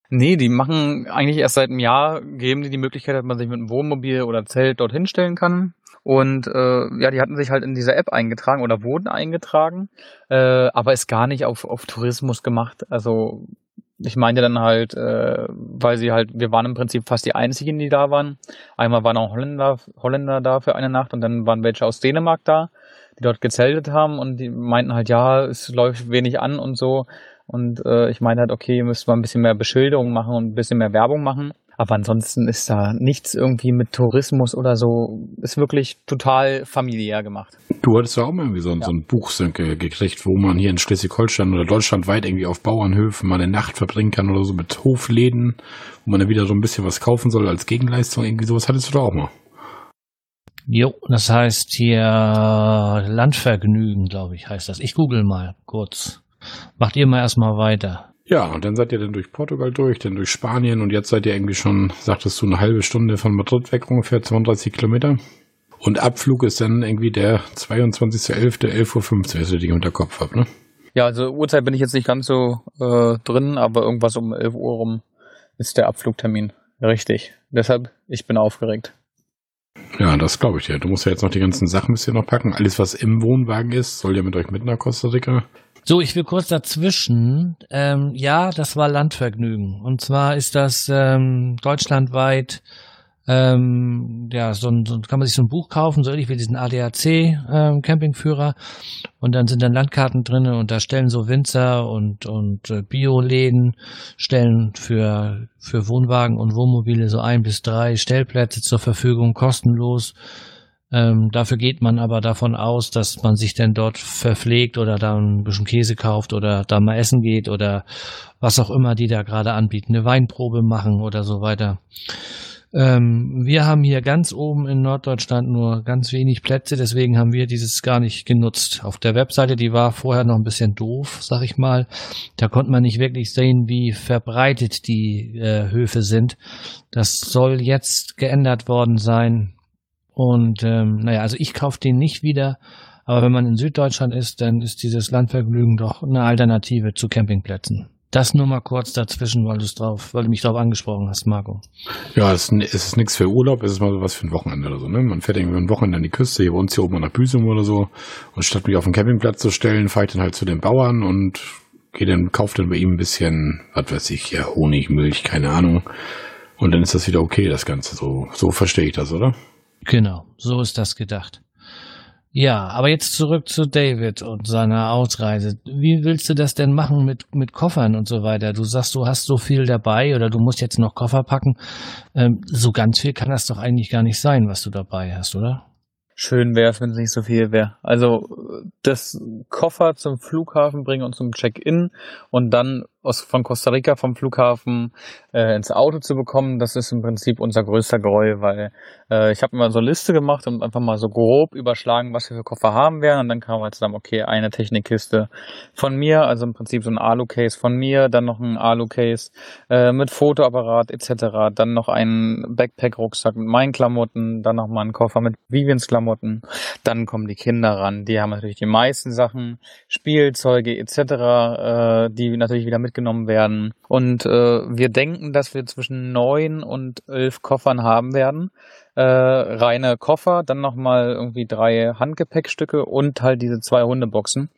Nee, die machen eigentlich erst seit einem Jahr, geben die die Möglichkeit, dass man sich mit einem Wohnmobil oder Zelt dorthin stellen kann. Und äh, ja, die hatten sich halt in dieser App eingetragen oder wurden eingetragen, äh, aber ist gar nicht auf, auf Tourismus gemacht. Also ich meinte dann halt, äh, weil sie halt, wir waren im Prinzip fast die einzigen, die da waren. Einmal waren auch Holländer, Holländer da für eine Nacht und dann waren welche aus Dänemark da, die dort gezeltet haben und die meinten halt, ja, es läuft wenig an und so. Und äh, ich meinte halt, okay, ihr müsst mal ein bisschen mehr Beschilderung machen und ein bisschen mehr Werbung machen. Aber ansonsten ist da nichts irgendwie mit Tourismus oder so. Ist wirklich total familiär gemacht. Du hattest ja auch mal irgendwie so, ja. so ein Buch gekriegt, wo man hier in Schleswig-Holstein oder deutschlandweit irgendwie auf Bauernhöfen mal eine Nacht verbringen kann oder so mit Hofläden, wo man dann wieder so ein bisschen was kaufen soll als Gegenleistung. Irgendwie sowas hattest du da auch mal. Jo, das heißt hier Landvergnügen, glaube ich, heißt das. Ich google mal kurz. Macht ihr mal erstmal weiter. Ja, und dann seid ihr dann durch Portugal durch, dann durch Spanien und jetzt seid ihr irgendwie schon, sagtest du, eine halbe Stunde von Madrid weg, ungefähr 32 Kilometer. Und Abflug ist dann irgendwie der 22.11., 11.15 Uhr, wenn ich unter Kopf habe, ne? Ja, also Uhrzeit bin ich jetzt nicht ganz so äh, drin, aber irgendwas um 11 Uhr rum ist der Abflugtermin. Richtig. Deshalb, ich bin aufgeregt. Ja, das glaube ich dir. Du musst ja jetzt noch die ganzen Sachen bisschen noch packen. Alles, was im Wohnwagen ist, soll ja mit euch mit nach Costa Rica. So, ich will kurz dazwischen. Ähm, ja, das war Landvergnügen. Und zwar ist das ähm, deutschlandweit, ähm, ja, so ein, so kann man sich so ein Buch kaufen, so ähnlich wie diesen ADAC ähm, Campingführer. Und dann sind dann Landkarten drinne und da stellen so Winzer und und äh, Bioläden stellen für für Wohnwagen und Wohnmobile so ein bis drei Stellplätze zur Verfügung, kostenlos ähm, dafür geht man aber davon aus, dass man sich denn dort verpflegt oder da ein bisschen Käse kauft oder da mal essen geht oder was auch immer die da gerade anbieten, eine Weinprobe machen oder so weiter. Ähm, wir haben hier ganz oben in Norddeutschland nur ganz wenig Plätze, deswegen haben wir dieses gar nicht genutzt. Auf der Webseite, die war vorher noch ein bisschen doof, sag ich mal. Da konnte man nicht wirklich sehen, wie verbreitet die äh, Höfe sind. Das soll jetzt geändert worden sein und ähm, naja, also ich kaufe den nicht wieder, Aber wenn man in Süddeutschland ist, dann ist dieses Landvergnügen doch eine Alternative zu Campingplätzen. Das nur mal kurz dazwischen, weil drauf, weil du mich darauf angesprochen hast, Marco. Ja, es, es ist nichts für Urlaub, es ist mal so was für ein Wochenende oder so, ne? Man fährt irgendwie ein Wochenende an die Küste, hier bei uns hier oben nach Büsum oder so. Und statt mich auf den Campingplatz zu stellen, fahre ich dann halt zu den Bauern und gehe dann, kaufe dann bei ihm ein bisschen, was weiß ich, ja, Honig, Milch, keine Ahnung. Und dann ist das wieder okay, das Ganze. So, so verstehe ich das, oder? Genau, so ist das gedacht. Ja, aber jetzt zurück zu David und seiner Ausreise. Wie willst du das denn machen mit, mit Koffern und so weiter? Du sagst, du hast so viel dabei oder du musst jetzt noch Koffer packen. Ähm, so ganz viel kann das doch eigentlich gar nicht sein, was du dabei hast, oder? Schön wäre es, wenn es nicht so viel wäre. Also das Koffer zum Flughafen bringen und zum Check-in und dann aus, von Costa Rica vom Flughafen äh, ins Auto zu bekommen, das ist im Prinzip unser größter Gräuel, weil äh, ich habe immer so eine Liste gemacht und einfach mal so grob überschlagen, was wir für Koffer haben werden und dann kam halt zusammen, okay, eine Technikkiste von mir, also im Prinzip so ein Alu-Case von mir, dann noch ein Alu-Case äh, mit Fotoapparat etc., dann noch ein Backpack-Rucksack mit meinen Klamotten, dann noch mal Koffer mit Vivians Klamotten, dann kommen die Kinder ran, die haben natürlich die meisten Sachen, Spielzeuge etc., äh, die natürlich wieder mitgenommen werden und äh, wir denken, dass wir zwischen neun und elf Koffern haben werden äh, reine Koffer, dann nochmal irgendwie drei Handgepäckstücke und halt diese zwei Hundeboxen.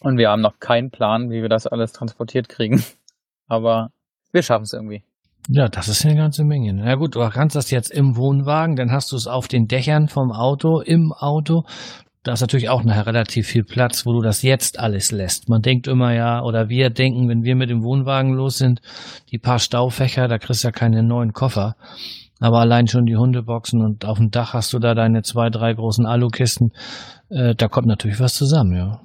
Und wir haben noch keinen Plan, wie wir das alles transportiert kriegen. [laughs] Aber wir schaffen es irgendwie. Ja, das ist eine ganze Menge. Na gut, du kannst das jetzt im Wohnwagen, dann hast du es auf den Dächern vom Auto, im Auto. Da ist natürlich auch nachher relativ viel Platz, wo du das jetzt alles lässt. Man denkt immer ja, oder wir denken, wenn wir mit dem Wohnwagen los sind, die paar Staufächer, da kriegst du ja keine neuen Koffer. Aber allein schon die Hundeboxen und auf dem Dach hast du da deine zwei, drei großen Alukisten. Äh, da kommt natürlich was zusammen, ja.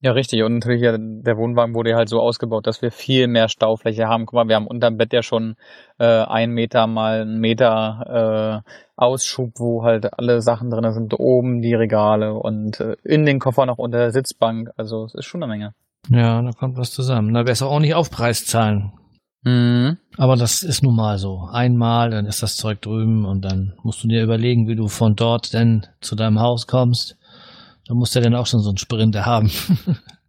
Ja, richtig. Und natürlich, ja, der Wohnwagen wurde halt so ausgebaut, dass wir viel mehr Staufläche haben. Guck mal, wir haben unterm Bett ja schon äh, ein Meter mal einen Meter äh, Ausschub, wo halt alle Sachen drin sind. Oben die Regale und äh, in den Koffer noch unter der Sitzbank. Also es ist schon eine Menge. Ja, da kommt was zusammen. Da besser auch nicht Aufpreis zahlen. Mhm. Aber das ist nun mal so. Einmal, dann ist das Zeug drüben und dann musst du dir überlegen, wie du von dort denn zu deinem Haus kommst. Da musst du dann auch schon so einen Sprinter haben.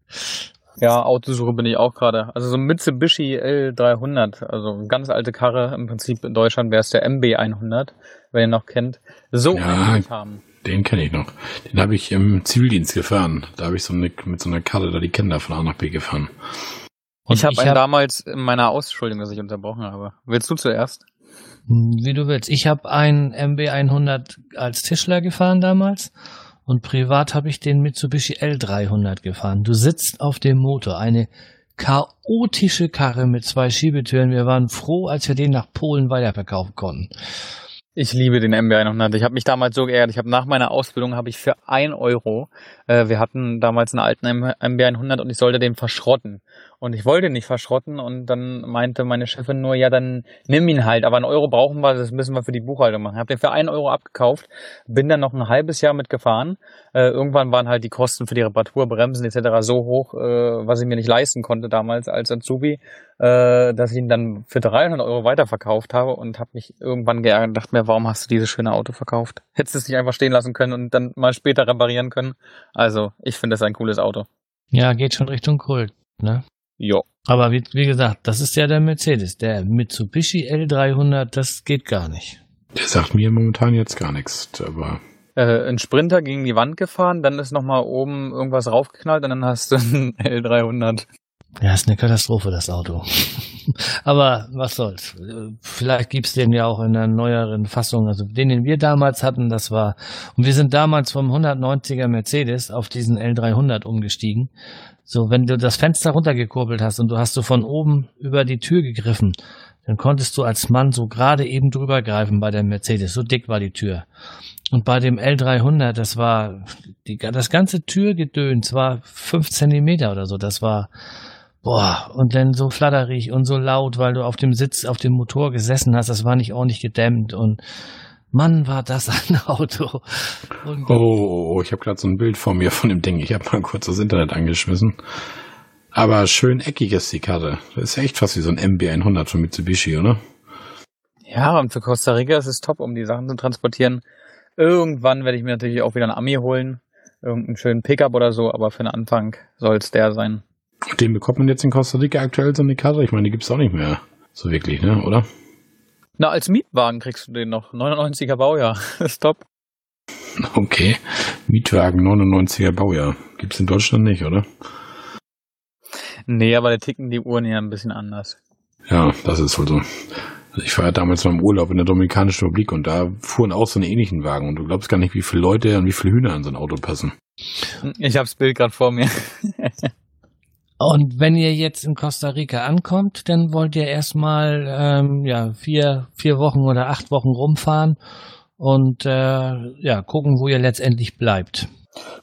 [laughs] ja, Autosuche bin ich auch gerade. Also so ein Mitsubishi L300, also ganz alte Karre. Im Prinzip in Deutschland wäre es der MB100, wer ihn noch kennt. So ja, haben. Den kenne ich noch. Den habe ich im Zivildienst gefahren. Da habe ich so eine, mit so einer Karte da die Kinder von A nach B gefahren. Und ich habe einen hab, damals in meiner Ausschuldigung, dass ich unterbrochen habe. Willst du zuerst? Wie du willst. Ich habe einen MB100 als Tischler gefahren damals und privat habe ich den Mitsubishi L300 gefahren. Du sitzt auf dem Motor, eine chaotische Karre mit zwei Schiebetüren. Wir waren froh, als wir den nach Polen weiterverkaufen konnten. Ich liebe den MB100. Ich habe mich damals so geehrt. Ich habe nach meiner Ausbildung habe ich für ein Euro, äh, wir hatten damals einen alten MB100 und ich sollte den verschrotten. Und ich wollte nicht verschrotten und dann meinte meine Chefin nur, ja, dann nimm ihn halt. Aber einen Euro brauchen wir, das müssen wir für die Buchhaltung machen. Ich habe den für einen Euro abgekauft, bin dann noch ein halbes Jahr mitgefahren. Äh, irgendwann waren halt die Kosten für die Reparatur, Bremsen etc. so hoch, äh, was ich mir nicht leisten konnte damals als Azubi, äh, dass ich ihn dann für 300 Euro weiterverkauft habe und habe mich irgendwann geärgert und dachte mir, warum hast du dieses schöne Auto verkauft? Hättest du es nicht einfach stehen lassen können und dann mal später reparieren können? Also, ich finde das ein cooles Auto. Ja, geht schon Richtung Kult, ne? Ja. Aber wie, wie gesagt, das ist ja der Mercedes. Der Mitsubishi L300, das geht gar nicht. Der sagt mir momentan jetzt gar nichts, aber. Äh, ein Sprinter gegen die Wand gefahren, dann ist nochmal oben irgendwas raufgeknallt und dann hast du einen [laughs] L300. Ja, ist eine Katastrophe, das Auto. [laughs] Aber was soll's. Vielleicht gibt's den ja auch in einer neueren Fassung. Also den, den wir damals hatten, das war, und wir sind damals vom 190er Mercedes auf diesen L300 umgestiegen. So, wenn du das Fenster runtergekurbelt hast und du hast so von oben über die Tür gegriffen, dann konntest du als Mann so gerade eben drüber greifen bei der Mercedes. So dick war die Tür. Und bei dem L300, das war, die, das ganze Türgedöns war fünf Zentimeter oder so. Das war, boah, und dann so flatterig und so laut, weil du auf dem Sitz, auf dem Motor gesessen hast. Das war nicht ordentlich gedämmt und Mann, war das [laughs] ein Auto. Oh, oh, oh, ich habe gerade so ein Bild vor mir von dem Ding. Ich habe mal kurz das Internet angeschmissen. Aber schön eckig ist die Karte. Das ist ja echt fast wie so ein MB100 von Mitsubishi, oder? Ja, und für Costa Rica ist es top, um die Sachen zu transportieren. Irgendwann werde ich mir natürlich auch wieder ein Ami holen. irgendeinen schönen Pickup oder so, aber für den Anfang soll es der sein. Den bekommt man jetzt in Costa Rica aktuell so eine Karte. Ich meine, die gibt es auch nicht mehr so wirklich, ne? Oder? Na, als Mietwagen kriegst du den noch. 99er Baujahr. [laughs] ist top. Okay. Mietwagen 99er Baujahr. Gibt es in Deutschland nicht, oder? Nee, aber da ticken die Uhren ja ein bisschen anders. Ja, das ist wohl so. Also ich war ja damals mal im Urlaub in der Dominikanischen Republik und da fuhren auch so einen ähnlichen Wagen und du glaubst gar nicht, wie viele Leute und wie viele Hühner an so ein Auto passen. Ich hab's Bild gerade vor mir. [laughs] Und wenn ihr jetzt in Costa Rica ankommt, dann wollt ihr erstmal ähm, ja, vier, vier Wochen oder acht Wochen rumfahren und äh, ja, gucken, wo ihr letztendlich bleibt.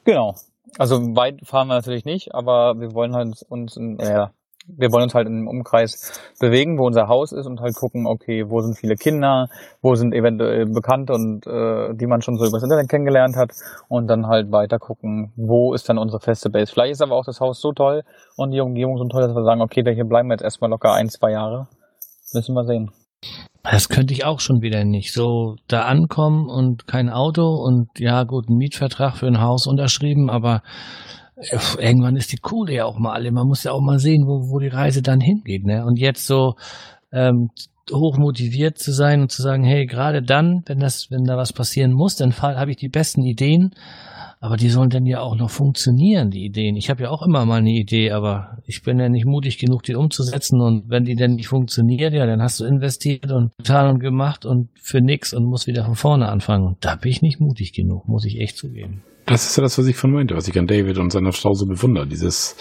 Genau. Also weit fahren wir natürlich nicht, aber wir wollen halt uns in, äh, wir wollen uns halt im Umkreis bewegen, wo unser Haus ist und halt gucken, okay, wo sind viele Kinder, wo sind eventuell Bekannte und äh, die man schon so übers Internet kennengelernt hat und dann halt weiter gucken, wo ist dann unsere feste Base. Vielleicht ist aber auch das Haus so toll und die Umgebung so toll, dass wir sagen, okay, da hier bleiben wir jetzt erstmal locker ein, zwei Jahre. Müssen wir sehen. Das könnte ich auch schon wieder nicht. So da ankommen und kein Auto und ja gut, ein Mietvertrag für ein Haus unterschrieben, aber irgendwann ist die Kohle ja auch mal alle. Man muss ja auch mal sehen, wo, wo die Reise dann hingeht. Ne? Und jetzt so ähm, hoch motiviert zu sein und zu sagen, hey, gerade dann, wenn das, wenn da was passieren muss, dann habe ich die besten Ideen. Aber die sollen dann ja auch noch funktionieren, die Ideen. Ich habe ja auch immer mal eine Idee, aber ich bin ja nicht mutig genug, die umzusetzen. Und wenn die dann nicht funktioniert, ja, dann hast du investiert und getan und gemacht und für nix und musst wieder von vorne anfangen. Und da bin ich nicht mutig genug, muss ich echt zugeben. Das ist ja das, was ich von meinte, was ich an David und seiner Frau so bewundere. Dieses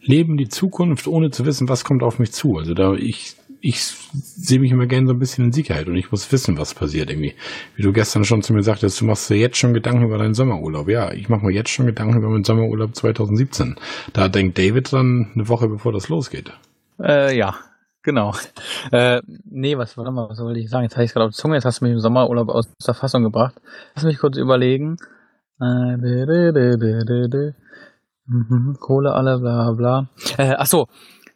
Leben, die Zukunft, ohne zu wissen, was kommt auf mich zu. Also da, ich, ich sehe mich immer gerne so ein bisschen in Sicherheit und ich muss wissen, was passiert irgendwie. Wie du gestern schon zu mir sagtest, du machst dir jetzt schon Gedanken über deinen Sommerurlaub. Ja, ich mache mir jetzt schon Gedanken über meinen Sommerurlaub 2017. Da denkt David dann eine Woche bevor das losgeht. Äh, ja, genau. Äh, nee, was, warte mal, was wollte ich sagen? Jetzt habe ich es gerade auf der Zunge, jetzt hast du mich im Sommerurlaub aus der Fassung gebracht. Lass mich kurz überlegen. Mhm, Kohle alle, bla bla. Äh, ach so,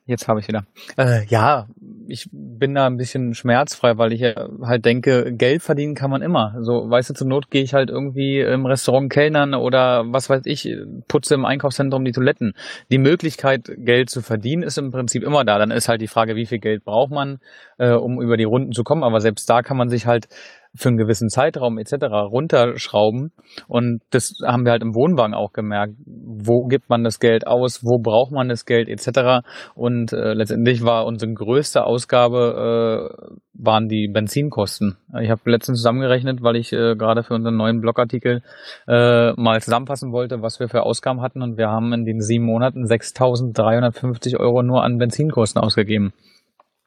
jetzt habe ich wieder. Äh, ja, ich bin da ein bisschen schmerzfrei, weil ich halt denke, Geld verdienen kann man immer. So, weißt du, zur Not gehe ich halt irgendwie im Restaurant kellnern oder was weiß ich, putze im Einkaufszentrum die Toiletten. Die Möglichkeit, Geld zu verdienen, ist im Prinzip immer da. Dann ist halt die Frage, wie viel Geld braucht man, äh, um über die Runden zu kommen. Aber selbst da kann man sich halt für einen gewissen Zeitraum etc. runterschrauben. Und das haben wir halt im Wohnwagen auch gemerkt. Wo gibt man das Geld aus? Wo braucht man das Geld etc. Und äh, letztendlich war unsere größte Ausgabe äh, waren die Benzinkosten. Ich habe letztens zusammengerechnet, weil ich äh, gerade für unseren neuen Blogartikel äh, mal zusammenfassen wollte, was wir für Ausgaben hatten. Und wir haben in den sieben Monaten 6.350 Euro nur an Benzinkosten ausgegeben.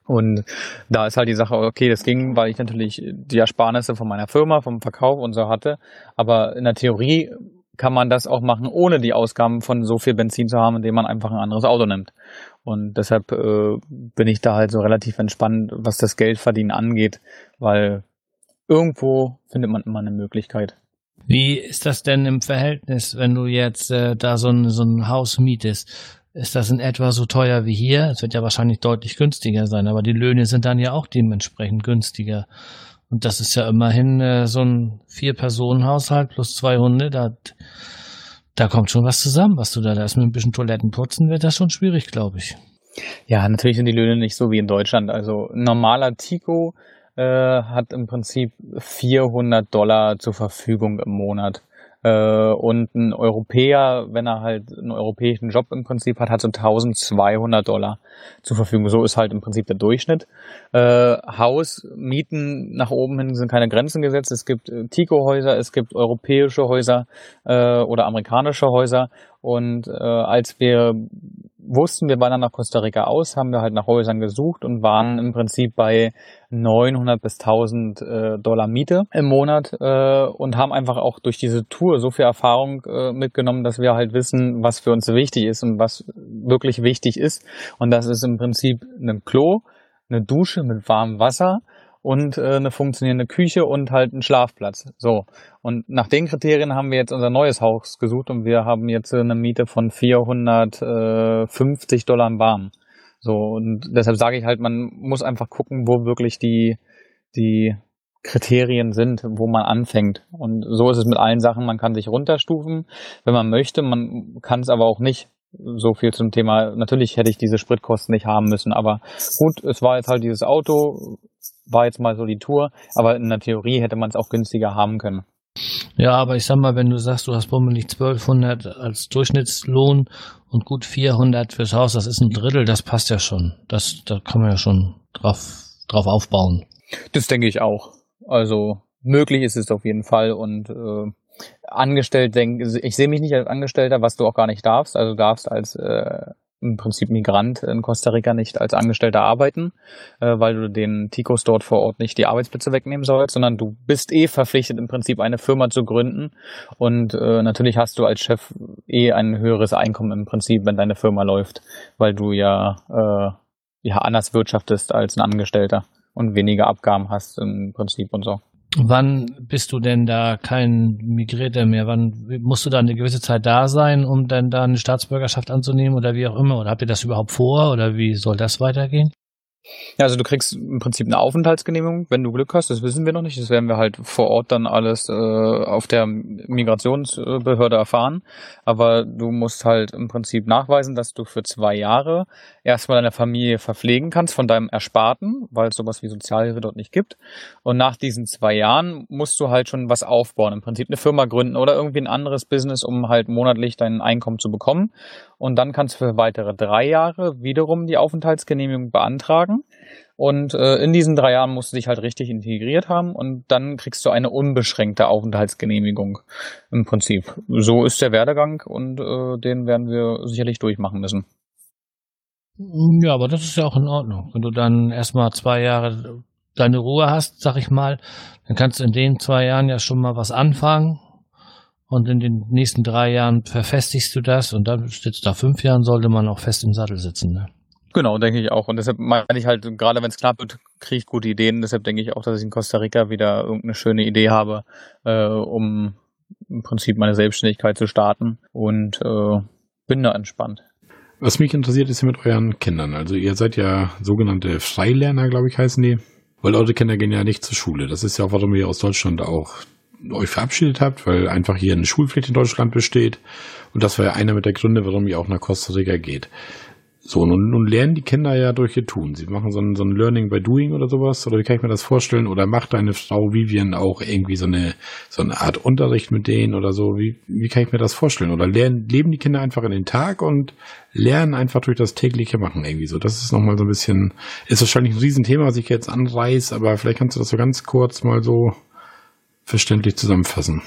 Und da ist halt die Sache, okay, das ging, weil ich natürlich die Ersparnisse von meiner Firma, vom Verkauf und so hatte. Aber in der Theorie kann man das auch machen, ohne die Ausgaben von so viel Benzin zu haben, indem man einfach ein anderes Auto nimmt. Und deshalb äh, bin ich da halt so relativ entspannt, was das Geldverdienen angeht, weil irgendwo findet man immer eine Möglichkeit. Wie ist das denn im Verhältnis, wenn du jetzt äh, da so ein, so ein Haus mietest? Ist das in etwa so teuer wie hier. Es wird ja wahrscheinlich deutlich günstiger sein, aber die Löhne sind dann ja auch dementsprechend günstiger. Und das ist ja immerhin äh, so ein Vier-Personen-Haushalt plus zwei Hunde. Da, da kommt schon was zusammen, was du da, da ist mit ein bisschen Toiletten putzen, wird das schon schwierig, glaube ich. Ja, natürlich sind die Löhne nicht so wie in Deutschland. Also normaler Tico äh, hat im Prinzip 400 Dollar zur Verfügung im Monat. Äh, und ein Europäer, wenn er halt einen europäischen Job im Prinzip hat, hat so 1200 Dollar zur Verfügung. So ist halt im Prinzip der Durchschnitt. Äh, Hausmieten nach oben hin sind keine Grenzen gesetzt. Es gibt äh, Tico-Häuser, es gibt europäische Häuser äh, oder amerikanische Häuser. Und äh, als wir wussten, wir wandern nach Costa Rica aus, haben wir halt nach Häusern gesucht und waren im Prinzip bei 900 bis 1000 äh, Dollar Miete im Monat äh, und haben einfach auch durch diese Tour so viel Erfahrung äh, mitgenommen, dass wir halt wissen, was für uns wichtig ist und was wirklich wichtig ist. Und das ist im Prinzip ein Klo, eine Dusche mit warmem Wasser und äh, eine funktionierende Küche und halt einen Schlafplatz. So. Und nach den Kriterien haben wir jetzt unser neues Haus gesucht und wir haben jetzt eine Miete von 450 Dollar im Warm. So, und deshalb sage ich halt, man muss einfach gucken, wo wirklich die, die Kriterien sind, wo man anfängt. Und so ist es mit allen Sachen. Man kann sich runterstufen, wenn man möchte. Man kann es aber auch nicht. So viel zum Thema. Natürlich hätte ich diese Spritkosten nicht haben müssen, aber gut, es war jetzt halt dieses Auto, war jetzt mal so die Tour, aber in der Theorie hätte man es auch günstiger haben können. Ja, aber ich sag mal, wenn du sagst, du hast bummelig 1200 als Durchschnittslohn und gut 400 fürs Haus, das ist ein Drittel, das passt ja schon. Das, da kann man ja schon drauf, drauf aufbauen. Das denke ich auch. Also möglich ist es auf jeden Fall und äh, angestellt denke ich sehe mich nicht als Angestellter, was du auch gar nicht darfst. Also darfst als äh, im Prinzip Migrant in Costa Rica nicht als Angestellter arbeiten, äh, weil du den Ticos dort vor Ort nicht die Arbeitsplätze wegnehmen sollst, sondern du bist eh verpflichtet, im Prinzip eine Firma zu gründen. Und äh, natürlich hast du als Chef eh ein höheres Einkommen im Prinzip, wenn deine Firma läuft, weil du ja, äh, ja anders wirtschaftest als ein Angestellter und weniger Abgaben hast im Prinzip und so. Wann bist du denn da kein Migrierter mehr? Wann musst du da eine gewisse Zeit da sein, um dann da eine Staatsbürgerschaft anzunehmen oder wie auch immer? Oder habt ihr das überhaupt vor oder wie soll das weitergehen? Ja, also du kriegst im Prinzip eine Aufenthaltsgenehmigung, wenn du Glück hast. Das wissen wir noch nicht. Das werden wir halt vor Ort dann alles äh, auf der Migrationsbehörde erfahren. Aber du musst halt im Prinzip nachweisen, dass du für zwei Jahre erstmal deine Familie verpflegen kannst von deinem Ersparten, weil es sowas wie Sozialhilfe dort nicht gibt. Und nach diesen zwei Jahren musst du halt schon was aufbauen. Im Prinzip eine Firma gründen oder irgendwie ein anderes Business, um halt monatlich dein Einkommen zu bekommen. Und dann kannst du für weitere drei Jahre wiederum die Aufenthaltsgenehmigung beantragen. Und äh, in diesen drei Jahren musst du dich halt richtig integriert haben und dann kriegst du eine unbeschränkte Aufenthaltsgenehmigung im Prinzip. So ist der Werdegang und äh, den werden wir sicherlich durchmachen müssen. Ja, aber das ist ja auch in Ordnung. Wenn du dann erstmal zwei Jahre deine Ruhe hast, sag ich mal, dann kannst du in den zwei Jahren ja schon mal was anfangen und in den nächsten drei Jahren verfestigst du das und dann sitzt da fünf Jahren, sollte man auch fest im Sattel sitzen. Ne? Genau, denke ich auch. Und deshalb meine ich halt, gerade wenn es knapp wird, kriege ich gute Ideen. Deshalb denke ich auch, dass ich in Costa Rica wieder irgendeine schöne Idee habe, äh, um im Prinzip meine Selbstständigkeit zu starten und äh, bin da entspannt. Was mich interessiert, ist ja mit euren Kindern. Also ihr seid ja sogenannte Freilerner, glaube ich, heißen die. Weil eure Kinder gehen ja nicht zur Schule. Das ist ja auch, warum ihr aus Deutschland auch euch verabschiedet habt, weil einfach hier eine Schulpflicht in Deutschland besteht. Und das war ja einer mit der Gründe, warum ihr auch nach Costa Rica geht. So, nun, nun lernen die Kinder ja durch ihr Tun. Sie machen so ein, so ein Learning by Doing oder sowas. Oder wie kann ich mir das vorstellen? Oder macht deine Frau Vivian auch irgendwie so eine, so eine Art Unterricht mit denen oder so? Wie, wie kann ich mir das vorstellen? Oder lernen, leben die Kinder einfach in den Tag und lernen einfach durch das tägliche Machen irgendwie so? Das ist nochmal so ein bisschen, ist wahrscheinlich ein Riesenthema, was ich jetzt anreiß, aber vielleicht kannst du das so ganz kurz mal so verständlich zusammenfassen.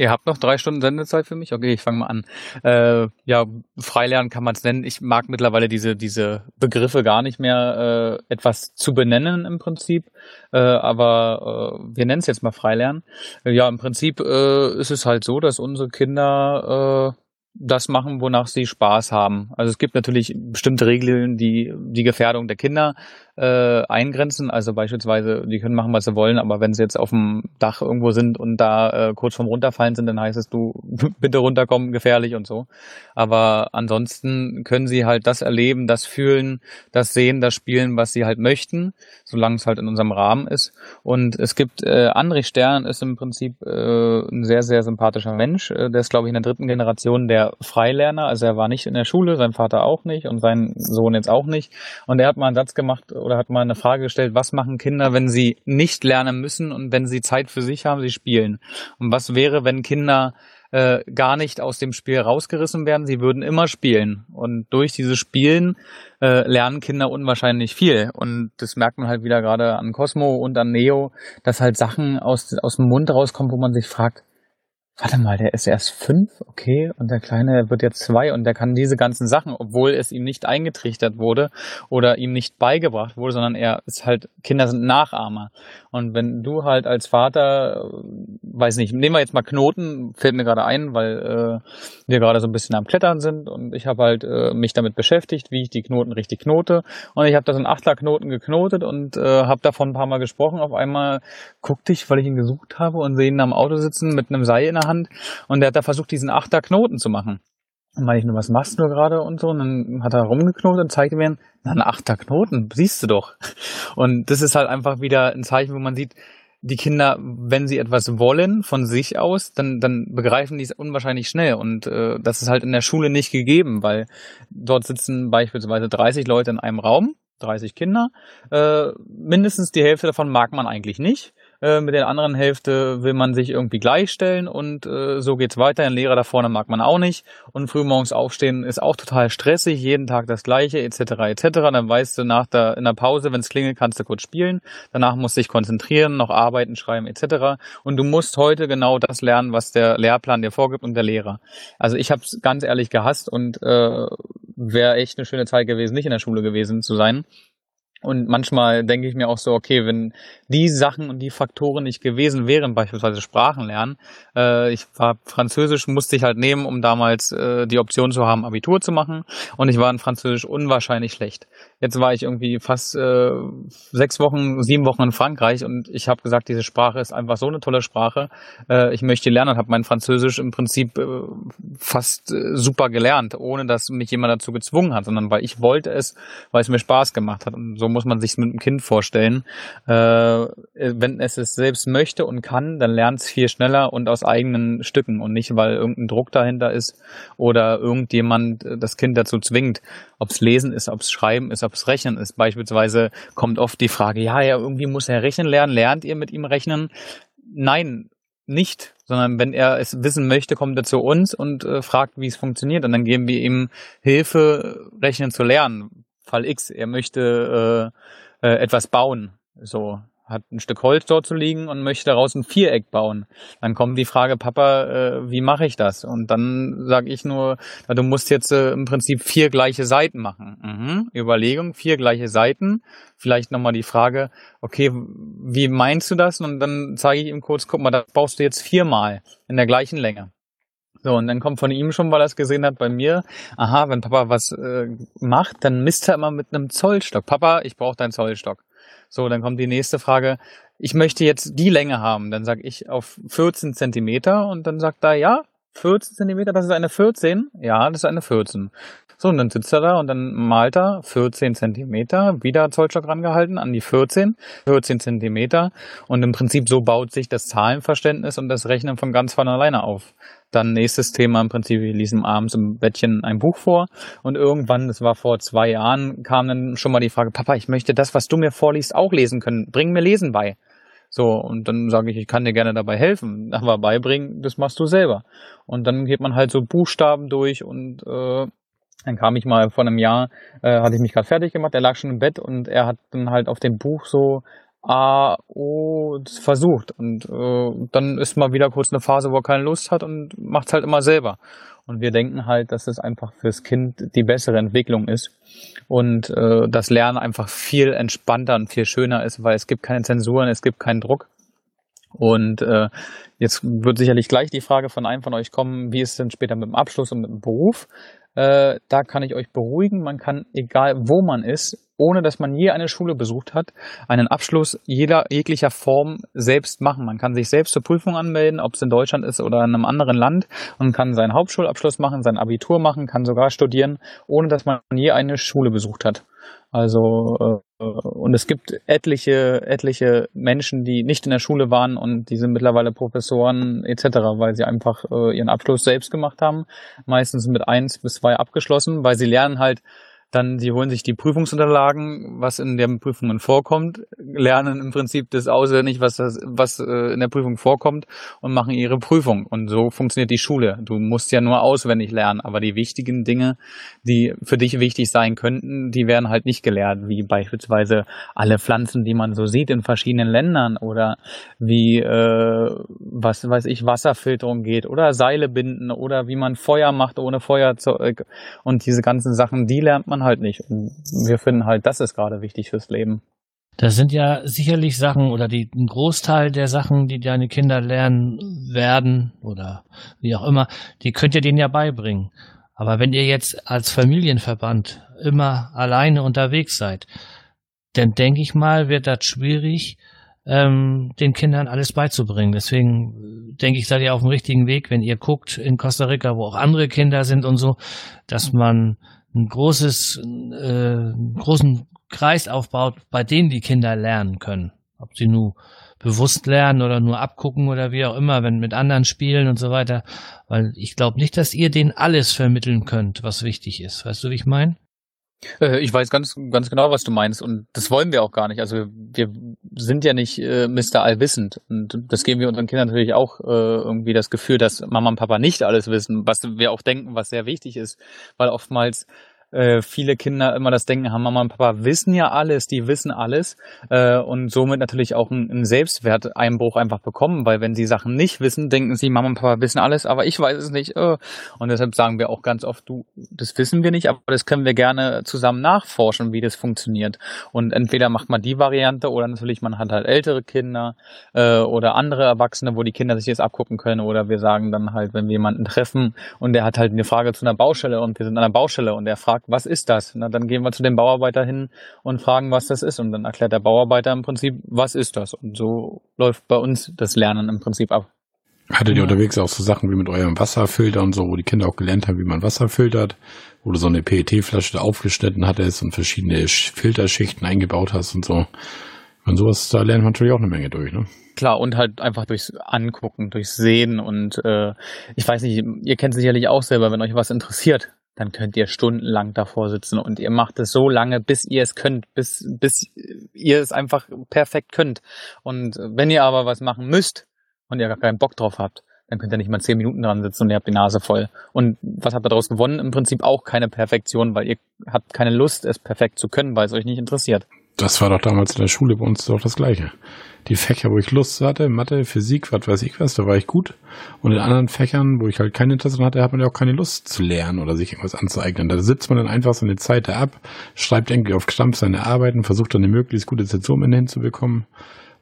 Ihr habt noch drei Stunden Sendezeit für mich? Okay, ich fange mal an. Äh, ja, Freilernen kann man es nennen. Ich mag mittlerweile diese, diese Begriffe gar nicht mehr äh, etwas zu benennen im Prinzip. Äh, aber äh, wir nennen es jetzt mal Freilernen. ja, im Prinzip äh, ist es halt so, dass unsere Kinder äh, das machen, wonach sie Spaß haben. Also es gibt natürlich bestimmte Regeln, die die Gefährdung der Kinder äh, eingrenzen. Also beispielsweise, die können machen, was sie wollen, aber wenn sie jetzt auf dem Dach irgendwo sind und da äh, kurz vorm Runterfallen sind, dann heißt es, du [laughs] bitte runterkommen, gefährlich und so. Aber ansonsten können sie halt das erleben, das fühlen, das sehen, das spielen, was sie halt möchten, solange es halt in unserem Rahmen ist. Und es gibt, äh, André Stern ist im Prinzip äh, ein sehr, sehr sympathischer Mensch. Äh, der ist, glaube ich, in der dritten Generation der Freilerner. Also er war nicht in der Schule, sein Vater auch nicht und sein Sohn jetzt auch nicht. Und er hat mal einen Satz gemacht, oder hat mal eine Frage gestellt, was machen Kinder, wenn sie nicht lernen müssen und wenn sie Zeit für sich haben, sie spielen? Und was wäre, wenn Kinder äh, gar nicht aus dem Spiel rausgerissen werden, sie würden immer spielen. Und durch dieses Spielen äh, lernen Kinder unwahrscheinlich viel. Und das merkt man halt wieder gerade an Cosmo und an Neo, dass halt Sachen aus, aus dem Mund rauskommen, wo man sich fragt, warte mal, der ist erst fünf, okay, und der Kleine wird jetzt zwei und der kann diese ganzen Sachen, obwohl es ihm nicht eingetrichtert wurde oder ihm nicht beigebracht wurde, sondern er ist halt, Kinder sind Nachahmer. Und wenn du halt als Vater, weiß nicht, nehmen wir jetzt mal Knoten, fällt mir gerade ein, weil äh, wir gerade so ein bisschen am Klettern sind und ich habe halt äh, mich damit beschäftigt, wie ich die Knoten richtig knote. Und ich habe da so einen Achterknoten geknotet und äh, habe davon ein paar Mal gesprochen. Auf einmal guckte ich, weil ich ihn gesucht habe und sehe ihn am Auto sitzen mit einem Seil in der Hand und der hat da versucht, diesen Achterknoten zu machen. Und meine ich nur, was machst du gerade und so? Und dann hat er rumgeknotet und zeigte mir, na, ein achter Knoten, siehst du doch. Und das ist halt einfach wieder ein Zeichen, wo man sieht, die Kinder, wenn sie etwas wollen von sich aus, dann, dann begreifen die es unwahrscheinlich schnell. Und äh, das ist halt in der Schule nicht gegeben, weil dort sitzen beispielsweise 30 Leute in einem Raum, 30 Kinder. Äh, mindestens die Hälfte davon mag man eigentlich nicht. Äh, mit der anderen Hälfte will man sich irgendwie gleichstellen und äh, so geht's weiter. Ein Lehrer da vorne mag man auch nicht. Und frühmorgens aufstehen ist auch total stressig, jeden Tag das gleiche, etc. etc. Dann weißt du nach der in der Pause, wenn es klingelt, kannst du kurz spielen. Danach musst du dich konzentrieren, noch arbeiten, schreiben, etc. Und du musst heute genau das lernen, was der Lehrplan dir vorgibt und der Lehrer. Also ich habe es ganz ehrlich gehasst und äh, wäre echt eine schöne Zeit gewesen, nicht in der Schule gewesen zu sein. Und manchmal denke ich mir auch so, okay, wenn die Sachen und die Faktoren nicht gewesen wären, beispielsweise Sprachenlernen, äh, ich war Französisch, musste ich halt nehmen, um damals äh, die Option zu haben, Abitur zu machen. Und ich war in Französisch unwahrscheinlich schlecht. Jetzt war ich irgendwie fast äh, sechs Wochen, sieben Wochen in Frankreich und ich habe gesagt, diese Sprache ist einfach so eine tolle Sprache. Äh, ich möchte lernen und habe mein Französisch im Prinzip äh, fast äh, super gelernt, ohne dass mich jemand dazu gezwungen hat, sondern weil ich wollte es, weil es mir Spaß gemacht hat. Und so muss man sich mit einem Kind vorstellen. Äh, wenn es es selbst möchte und kann, dann lernt es viel schneller und aus eigenen Stücken und nicht, weil irgendein Druck dahinter ist oder irgendjemand das Kind dazu zwingt. Ob es Lesen ist, ob es Schreiben ist, ob es Rechnen ist. Beispielsweise kommt oft die Frage, ja, ja, irgendwie muss er rechnen lernen. Lernt ihr mit ihm rechnen? Nein, nicht, sondern wenn er es wissen möchte, kommt er zu uns und äh, fragt, wie es funktioniert. Und dann geben wir ihm Hilfe, Rechnen zu lernen. Fall X, er möchte äh, äh, etwas bauen. So, hat ein Stück Holz dort zu liegen und möchte daraus ein Viereck bauen. Dann kommt die Frage, Papa, äh, wie mache ich das? Und dann sage ich nur, du musst jetzt äh, im Prinzip vier gleiche Seiten machen. Mhm. Überlegung, vier gleiche Seiten. Vielleicht nochmal die Frage, okay, wie meinst du das? Und dann zeige ich ihm kurz, guck mal, das baust du jetzt viermal in der gleichen Länge. So, und dann kommt von ihm schon, weil er es gesehen hat, bei mir, aha, wenn Papa was äh, macht, dann misst er immer mit einem Zollstock. Papa, ich brauche deinen Zollstock. So, dann kommt die nächste Frage. Ich möchte jetzt die Länge haben. Dann sage ich auf 14 Zentimeter und dann sagt er, ja, 14 Zentimeter, das ist eine 14. Ja, das ist eine 14. So, und dann sitzt er da und dann malt er 14 Zentimeter, wieder Zollstock rangehalten an die 14, 14 Zentimeter. Und im Prinzip so baut sich das Zahlenverständnis und das Rechnen von ganz von alleine auf. Dann nächstes Thema im Prinzip, wir lesen abends im Bettchen ein Buch vor und irgendwann, das war vor zwei Jahren, kam dann schon mal die Frage, Papa, ich möchte das, was du mir vorliest, auch lesen können. Bring mir Lesen bei. So, und dann sage ich, ich kann dir gerne dabei helfen, [laughs] aber beibringen, das machst du selber. Und dann geht man halt so Buchstaben durch und äh, dann kam ich mal vor einem Jahr, äh, hatte ich mich gerade fertig gemacht, er lag schon im Bett und er hat dann halt auf dem Buch so A, O versucht. Und äh, dann ist mal wieder kurz eine Phase, wo er keine Lust hat und macht es halt immer selber. Und wir denken halt, dass es einfach fürs Kind die bessere Entwicklung ist und äh, das Lernen einfach viel entspannter und viel schöner ist, weil es gibt keine Zensuren, es gibt keinen Druck. Und äh, jetzt wird sicherlich gleich die Frage von einem von euch kommen, wie ist es denn später mit dem Abschluss und mit dem Beruf? Äh, da kann ich euch beruhigen, man kann, egal wo man ist, ohne dass man je eine Schule besucht hat, einen Abschluss jeder jeglicher Form selbst machen. Man kann sich selbst zur Prüfung anmelden, ob es in Deutschland ist oder in einem anderen Land und kann seinen Hauptschulabschluss machen, sein Abitur machen, kann sogar studieren, ohne dass man je eine Schule besucht hat. Also äh, und es gibt etliche etliche Menschen, die nicht in der Schule waren und die sind mittlerweile Professoren etc., weil sie einfach äh, ihren Abschluss selbst gemacht haben, meistens mit eins bis zwei abgeschlossen, weil sie lernen halt dann, sie holen sich die Prüfungsunterlagen, was in den Prüfungen vorkommt, lernen im Prinzip das auswendig, was das, was äh, in der Prüfung vorkommt und machen ihre Prüfung. Und so funktioniert die Schule. Du musst ja nur auswendig lernen, aber die wichtigen Dinge, die für dich wichtig sein könnten, die werden halt nicht gelehrt, wie beispielsweise alle Pflanzen, die man so sieht in verschiedenen Ländern oder wie, äh, was weiß ich, Wasserfilterung geht oder Seile binden oder wie man Feuer macht ohne Feuerzeug und diese ganzen Sachen, die lernt man man halt nicht. Und wir finden halt, das ist gerade wichtig fürs Leben. Das sind ja sicherlich Sachen oder die, ein Großteil der Sachen, die deine Kinder lernen werden oder wie auch immer, die könnt ihr denen ja beibringen. Aber wenn ihr jetzt als Familienverband immer alleine unterwegs seid, dann denke ich mal, wird das schwierig, ähm, den Kindern alles beizubringen. Deswegen denke ich, seid ihr auf dem richtigen Weg, wenn ihr guckt in Costa Rica, wo auch andere Kinder sind und so, dass man ein großes, äh, großen Kreis aufbaut, bei dem die Kinder lernen können. Ob sie nur bewusst lernen oder nur abgucken oder wie auch immer, wenn mit anderen spielen und so weiter. Weil ich glaube nicht, dass ihr denen alles vermitteln könnt, was wichtig ist. Weißt du, wie ich meine? Äh, ich weiß ganz, ganz genau, was du meinst und das wollen wir auch gar nicht. Also wir sind ja nicht äh, Mr. Allwissend und das geben wir unseren Kindern natürlich auch äh, irgendwie das Gefühl, dass Mama und Papa nicht alles wissen, was wir auch denken, was sehr wichtig ist, weil oftmals äh, viele Kinder immer das Denken haben, Mama und Papa wissen ja alles, die wissen alles äh, und somit natürlich auch einen, Selbstwerteinbruch einfach bekommen, weil wenn sie Sachen nicht wissen, denken sie, Mama und Papa wissen alles, aber ich weiß es nicht. Äh. Und deshalb sagen wir auch ganz oft, du, das wissen wir nicht, aber das können wir gerne zusammen nachforschen, wie das funktioniert. Und entweder macht man die Variante oder natürlich man hat halt ältere Kinder äh, oder andere Erwachsene, wo die Kinder sich jetzt abgucken können oder wir sagen dann halt, wenn wir jemanden treffen und der hat halt eine Frage zu einer Baustelle und wir sind an der Baustelle und der fragt fragt, was ist das? Na, dann gehen wir zu dem Bauarbeiter hin und fragen, was das ist. Und dann erklärt der Bauarbeiter im Prinzip, was ist das? Und so läuft bei uns das Lernen im Prinzip ab. Hattet ihr unterwegs auch so Sachen wie mit eurem Wasserfilter und so, wo die Kinder auch gelernt haben, wie man Wasser filtert, wo du so eine PET-Flasche aufgeschnitten hattest und verschiedene Filterschichten eingebaut hast und so. Und sowas, da lernt man natürlich auch eine Menge durch, ne? Klar, und halt einfach durchs Angucken, durchs Sehen und äh, ich weiß nicht, ihr kennt sicherlich auch selber, wenn euch was interessiert, dann könnt ihr stundenlang davor sitzen und ihr macht es so lange, bis ihr es könnt, bis, bis ihr es einfach perfekt könnt. Und wenn ihr aber was machen müsst und ihr gar keinen Bock drauf habt, dann könnt ihr nicht mal zehn Minuten dran sitzen und ihr habt die Nase voll. Und was habt ihr daraus gewonnen? Im Prinzip auch keine Perfektion, weil ihr habt keine Lust, es perfekt zu können, weil es euch nicht interessiert. Das war doch damals in der Schule bei uns doch das Gleiche die Fächer, wo ich Lust hatte, Mathe, Physik, was weiß ich was, da war ich gut. Und in anderen Fächern, wo ich halt keine Interesse hatte, hat man ja auch keine Lust zu lernen oder sich irgendwas anzueignen. Da sitzt man dann einfach so eine Zeit ab, schreibt irgendwie auf Krampf seine Arbeiten, versucht dann eine möglichst gute Zensur hinzubekommen.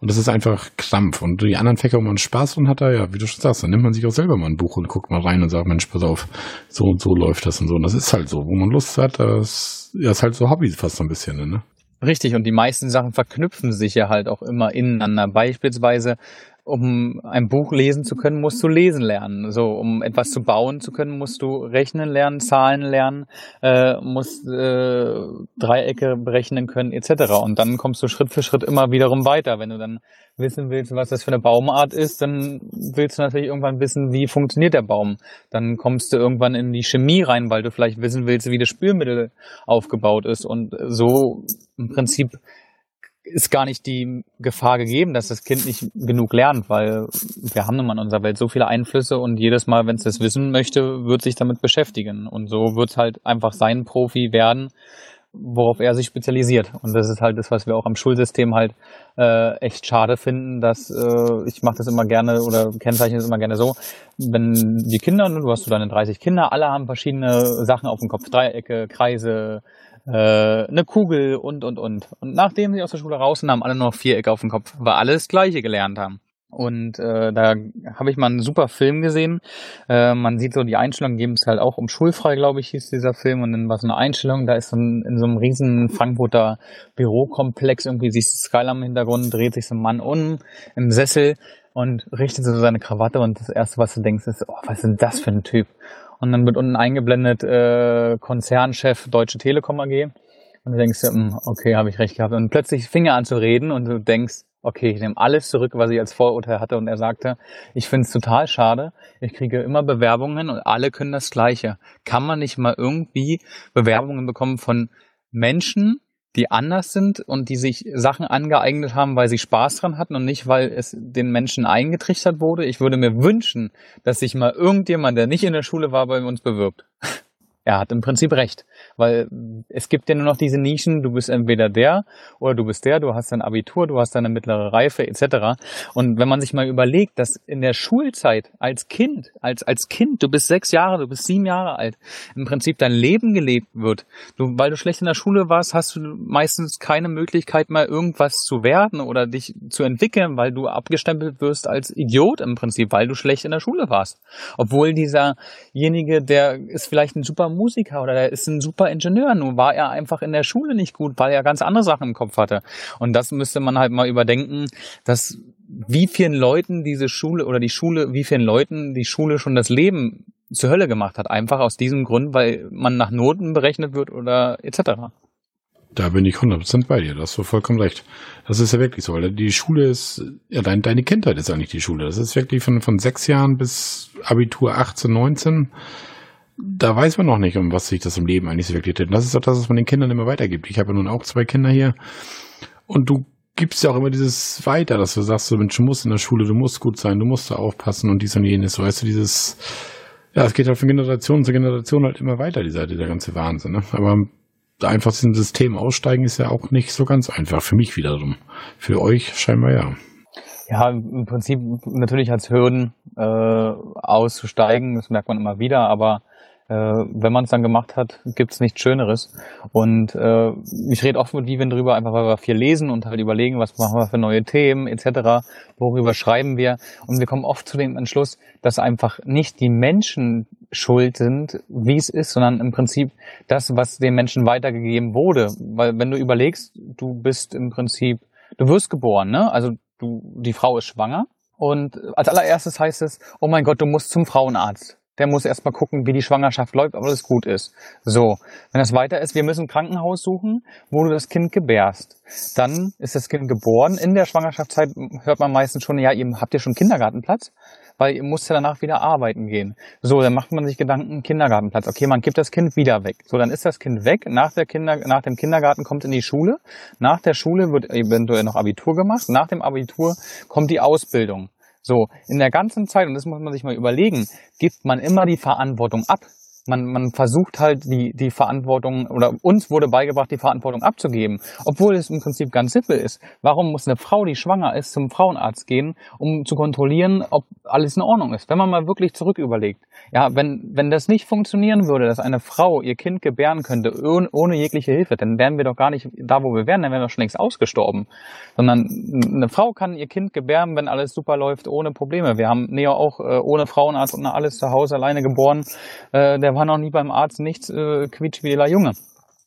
Und das ist einfach Krampf. Und die anderen Fächer, wo man Spaß dran hat, ja, wie du schon sagst, dann nimmt man sich auch selber mal ein Buch und guckt mal rein und sagt, Mensch, pass auf, so und so läuft das und so. Und das ist halt so. Wo man Lust hat, das, ja, ist halt so Hobby fast so ein bisschen, ne? Richtig, und die meisten Sachen verknüpfen sich ja halt auch immer ineinander. Beispielsweise, um ein Buch lesen zu können, musst du lesen lernen. So, um etwas zu bauen zu können, musst du rechnen lernen, Zahlen lernen, äh, musst äh, Dreiecke berechnen können, etc. Und dann kommst du Schritt für Schritt immer wiederum weiter. Wenn du dann wissen willst, was das für eine Baumart ist, dann willst du natürlich irgendwann wissen, wie funktioniert der Baum. Dann kommst du irgendwann in die Chemie rein, weil du vielleicht wissen willst, wie das Spülmittel aufgebaut ist. Und so im Prinzip ist gar nicht die Gefahr gegeben, dass das Kind nicht genug lernt, weil wir haben nun mal in unserer Welt so viele Einflüsse und jedes Mal, wenn es das wissen möchte, wird sich damit beschäftigen. Und so wird es halt einfach sein Profi werden, worauf er sich spezialisiert. Und das ist halt das, was wir auch am Schulsystem halt äh, echt schade finden, dass äh, ich mache das immer gerne oder kennzeichne das immer gerne so, wenn die Kinder, du hast so deine 30 Kinder, alle haben verschiedene Sachen auf dem Kopf, Dreiecke, Kreise, äh, eine Kugel und und und. Und nachdem sie aus der Schule raus sind, haben alle nur noch Vierecke auf dem Kopf, weil alle das Gleiche gelernt haben. Und äh, da habe ich mal einen super Film gesehen. Äh, man sieht so die Einstellung, geben es halt auch um schulfrei, glaube ich, hieß dieser Film. Und dann war so eine Einstellung, da ist so ein, in so einem riesen Frankfurter Bürokomplex, irgendwie siehst du Skyline im Hintergrund, dreht sich so ein Mann um im Sessel und richtet so seine Krawatte und das erste, was du denkst, ist, oh, was ist denn das für ein Typ? Und dann wird unten eingeblendet äh, Konzernchef Deutsche Telekom AG. Und du denkst, hm, okay, habe ich recht gehabt. Und plötzlich fing er an zu reden und du denkst, okay, ich nehme alles zurück, was ich als Vorurteil hatte. Und er sagte, ich finde es total schade. Ich kriege immer Bewerbungen und alle können das Gleiche. Kann man nicht mal irgendwie Bewerbungen bekommen von Menschen, die anders sind und die sich Sachen angeeignet haben, weil sie Spaß dran hatten und nicht, weil es den Menschen eingetrichtert wurde. Ich würde mir wünschen, dass sich mal irgendjemand, der nicht in der Schule war, bei uns bewirbt. Er hat im Prinzip recht. Weil es gibt ja nur noch diese Nischen, du bist entweder der oder du bist der, du hast dein Abitur, du hast deine mittlere Reife etc. Und wenn man sich mal überlegt, dass in der Schulzeit als Kind, als, als Kind, du bist sechs Jahre, du bist sieben Jahre alt, im Prinzip dein Leben gelebt wird. Du, weil du schlecht in der Schule warst, hast du meistens keine Möglichkeit mal irgendwas zu werden oder dich zu entwickeln, weil du abgestempelt wirst als Idiot im Prinzip, weil du schlecht in der Schule warst. Obwohl dieserjenige, der ist vielleicht ein super Musiker oder der ist ein super Ingenieur. Nur war er einfach in der Schule nicht gut, weil er ganz andere Sachen im Kopf hatte. Und das müsste man halt mal überdenken, dass wie vielen Leuten diese Schule oder die Schule, wie vielen Leuten die Schule schon das Leben zur Hölle gemacht hat. Einfach aus diesem Grund, weil man nach Noten berechnet wird oder etc. Da bin ich 100% bei dir, da hast du vollkommen recht. Das ist ja wirklich so, weil die Schule ist, ja, dein, deine Kindheit ist eigentlich die Schule. Das ist wirklich von, von sechs Jahren bis Abitur 18, 19. Da weiß man noch nicht, um was sich das im Leben eigentlich so wirklich. Und das ist auch das, was man den Kindern immer weitergibt. Ich habe ja nun auch zwei Kinder hier. Und du gibst ja auch immer dieses weiter, dass du sagst, du Mensch, du musst in der Schule, du musst gut sein, du musst da aufpassen und dies und jenes. So weißt du, dieses, ja, es geht halt von Generation zu Generation halt immer weiter, dieser, dieser ganze Wahnsinn. Ne? Aber einfach aus dem System aussteigen ist ja auch nicht so ganz einfach. Für mich wiederum. Für euch scheinbar ja. Ja, im Prinzip natürlich als Hürden äh, auszusteigen, das merkt man immer wieder, aber äh, wenn man es dann gemacht hat, gibt's nichts Schöneres. Und äh, ich rede oft mit Vivian drüber, einfach weil wir viel lesen und halt überlegen, was machen wir für neue Themen etc., worüber schreiben wir. Und wir kommen oft zu dem Entschluss, dass einfach nicht die Menschen schuld sind, wie es ist, sondern im Prinzip das, was den Menschen weitergegeben wurde. Weil wenn du überlegst, du bist im Prinzip, du wirst geboren, ne? Also du, die Frau ist schwanger. Und als allererstes heißt es, oh mein Gott, du musst zum Frauenarzt der muss erstmal gucken, wie die Schwangerschaft läuft, ob alles gut ist. So, wenn das weiter ist, wir müssen ein Krankenhaus suchen, wo du das Kind gebärst. Dann ist das Kind geboren. In der Schwangerschaftszeit hört man meistens schon, ja, ihr habt ihr schon Kindergartenplatz? Weil ihr müsst ja danach wieder arbeiten gehen. So, dann macht man sich Gedanken, Kindergartenplatz. Okay, man gibt das Kind wieder weg. So, dann ist das Kind weg. Nach, der Kinder, nach dem Kindergarten kommt in die Schule. Nach der Schule wird eventuell noch Abitur gemacht. Nach dem Abitur kommt die Ausbildung. So, in der ganzen Zeit, und das muss man sich mal überlegen, gibt man immer die Verantwortung ab man, man versucht halt die, die Verantwortung oder uns wurde beigebracht, die Verantwortung abzugeben, obwohl es im Prinzip ganz simpel ist. Warum muss eine Frau, die schwanger ist, zum Frauenarzt gehen, um zu kontrollieren, ob alles in Ordnung ist? Wenn man mal wirklich zurück überlegt, ja, wenn, wenn das nicht funktionieren würde, dass eine Frau ihr Kind gebären könnte ohne, ohne jegliche Hilfe, dann wären wir doch gar nicht da, wo wir wären, dann wären wir schon längst ausgestorben. Sondern eine Frau kann ihr Kind gebären, wenn alles super läuft, ohne Probleme. Wir haben Neo auch äh, ohne Frauenarzt und alles zu Hause alleine geboren. Äh, der war noch nie beim Arzt nichts äh, quietsch wie der Junge.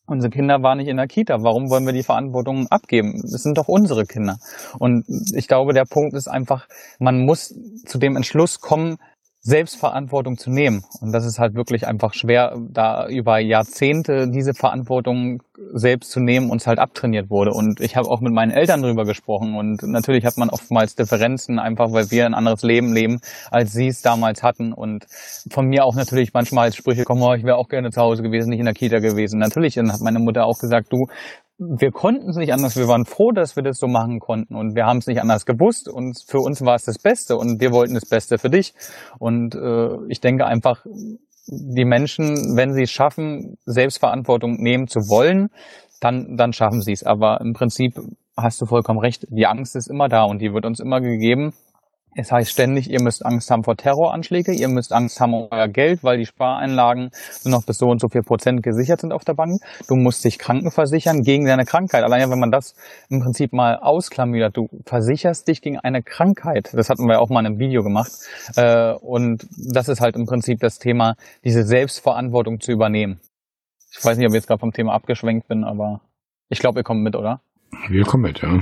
Unsere Kinder waren nicht in der Kita. Warum wollen wir die Verantwortung abgeben? Das sind doch unsere Kinder. Und ich glaube, der Punkt ist einfach, man muss zu dem Entschluss kommen, Selbstverantwortung zu nehmen. Und das ist halt wirklich einfach schwer, da über Jahrzehnte diese Verantwortung selbst zu nehmen uns halt abtrainiert wurde. Und ich habe auch mit meinen Eltern drüber gesprochen. Und natürlich hat man oftmals Differenzen, einfach weil wir ein anderes Leben leben, als sie es damals hatten. Und von mir auch natürlich manchmal als Sprüche kommen, oh, ich wäre auch gerne zu Hause gewesen, nicht in der Kita gewesen. Natürlich hat meine Mutter auch gesagt, du, wir konnten es nicht anders. Wir waren froh, dass wir das so machen konnten und wir haben es nicht anders gewusst und für uns war es das Beste und wir wollten das Beste für dich. Und äh, ich denke einfach, die Menschen, wenn sie es schaffen, Selbstverantwortung nehmen zu wollen, dann, dann schaffen sie es. Aber im Prinzip hast du vollkommen recht. Die Angst ist immer da und die wird uns immer gegeben. Es heißt ständig, ihr müsst Angst haben vor Terroranschläge, ihr müsst Angst haben um euer Geld, weil die Spareinlagen nur noch bis so und so viel Prozent gesichert sind auf der Bank. Du musst dich krankenversichern gegen deine Krankheit. Allein wenn man das im Prinzip mal ausklamüsert, du versicherst dich gegen eine Krankheit. Das hatten wir auch mal in einem Video gemacht. Äh, und das ist halt im Prinzip das Thema, diese Selbstverantwortung zu übernehmen. Ich weiß nicht, ob ich jetzt gerade vom Thema abgeschwenkt bin, aber ich glaube, ihr kommt mit, oder? Wir kommen mit, ja.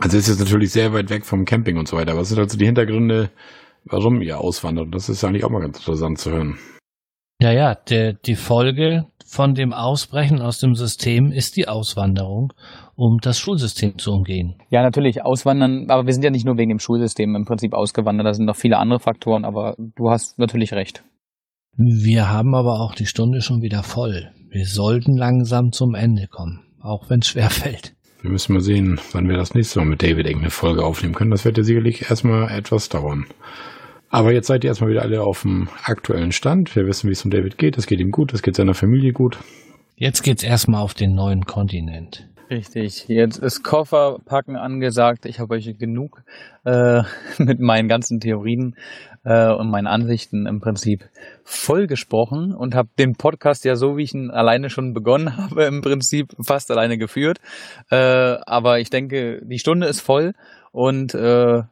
Also ist jetzt natürlich sehr weit weg vom Camping und so weiter. Was sind also die Hintergründe, warum ihr auswandert? Das ist eigentlich auch mal ganz interessant zu hören. Ja, ja, der, die Folge von dem Ausbrechen aus dem System ist die Auswanderung, um das Schulsystem zu umgehen. Ja, natürlich, auswandern, aber wir sind ja nicht nur wegen dem Schulsystem im Prinzip ausgewandert, da sind noch viele andere Faktoren, aber du hast natürlich recht. Wir haben aber auch die Stunde schon wieder voll. Wir sollten langsam zum Ende kommen, auch wenn es schwer [laughs] fällt. Wir müssen mal sehen, wann wir das nächste Mal mit David irgendeine Folge aufnehmen können. Das wird ja sicherlich erstmal etwas dauern. Aber jetzt seid ihr erstmal wieder alle auf dem aktuellen Stand. Wir wissen, wie es um David geht. Es geht ihm gut, es geht seiner Familie gut. Jetzt geht's erstmal auf den neuen Kontinent. Richtig, jetzt ist Kofferpacken angesagt. Ich habe euch genug äh, [laughs] mit meinen ganzen Theorien äh, und meinen Ansichten im Prinzip voll gesprochen und habe den Podcast ja so, wie ich ihn alleine schon begonnen [laughs] habe, im Prinzip fast alleine geführt. Äh, aber ich denke, die Stunde ist voll und äh,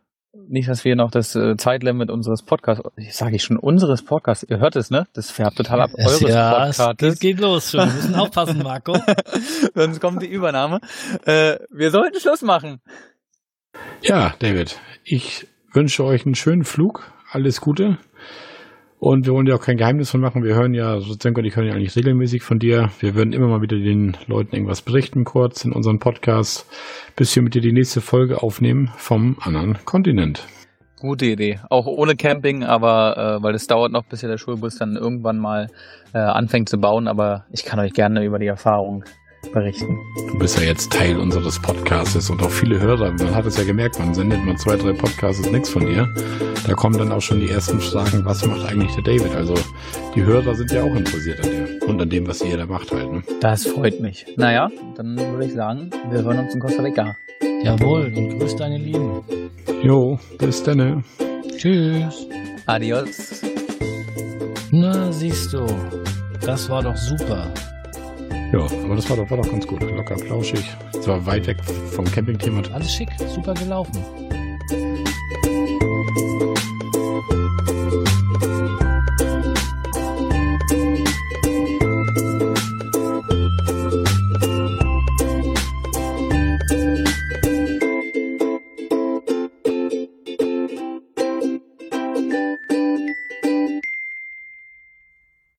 nicht, dass wir noch das äh, Zeitlimit unseres Podcasts, ich sage ich schon unseres Podcasts, ihr hört es, ne? Das färbt total ab eures ja, Podcasts. Es geht los schon. Wir müssen aufpassen, Marco. [laughs] Sonst kommt die Übernahme. Äh, wir sollten Schluss machen. Ja, David, ich wünsche euch einen schönen Flug. Alles Gute. Und wir wollen ja auch kein Geheimnis von machen. Wir hören ja, Senko und ich hören ja eigentlich regelmäßig von dir. Wir würden immer mal wieder den Leuten irgendwas berichten, kurz in unserem Podcast, bis wir mit dir die nächste Folge aufnehmen vom anderen Kontinent. Gute Idee. Auch ohne Camping, aber äh, weil es dauert noch, bis ja der Schulbus dann irgendwann mal äh, anfängt zu bauen. Aber ich kann euch gerne über die Erfahrung berichten. Du bist ja jetzt Teil unseres Podcasts und auch viele Hörer. Man hat es ja gemerkt, man sendet mal zwei, drei Podcasts nichts von dir. Da kommen dann auch schon die ersten Fragen, was macht eigentlich der David? Also die Hörer sind ja auch interessiert an dir und an dem, was ihr da macht halt. Ne? Das freut mich. Naja, dann würde ich sagen, wir hören uns in Costa Rica. Jawohl, und grüß deine Lieben. Jo, bis dann. Tschüss. Adios. Na, siehst du, das war doch super. Ja, aber das war doch, war doch ganz gut. Locker, flauschig. Zwar weit weg vom Campingthema. Alles schick, super gelaufen.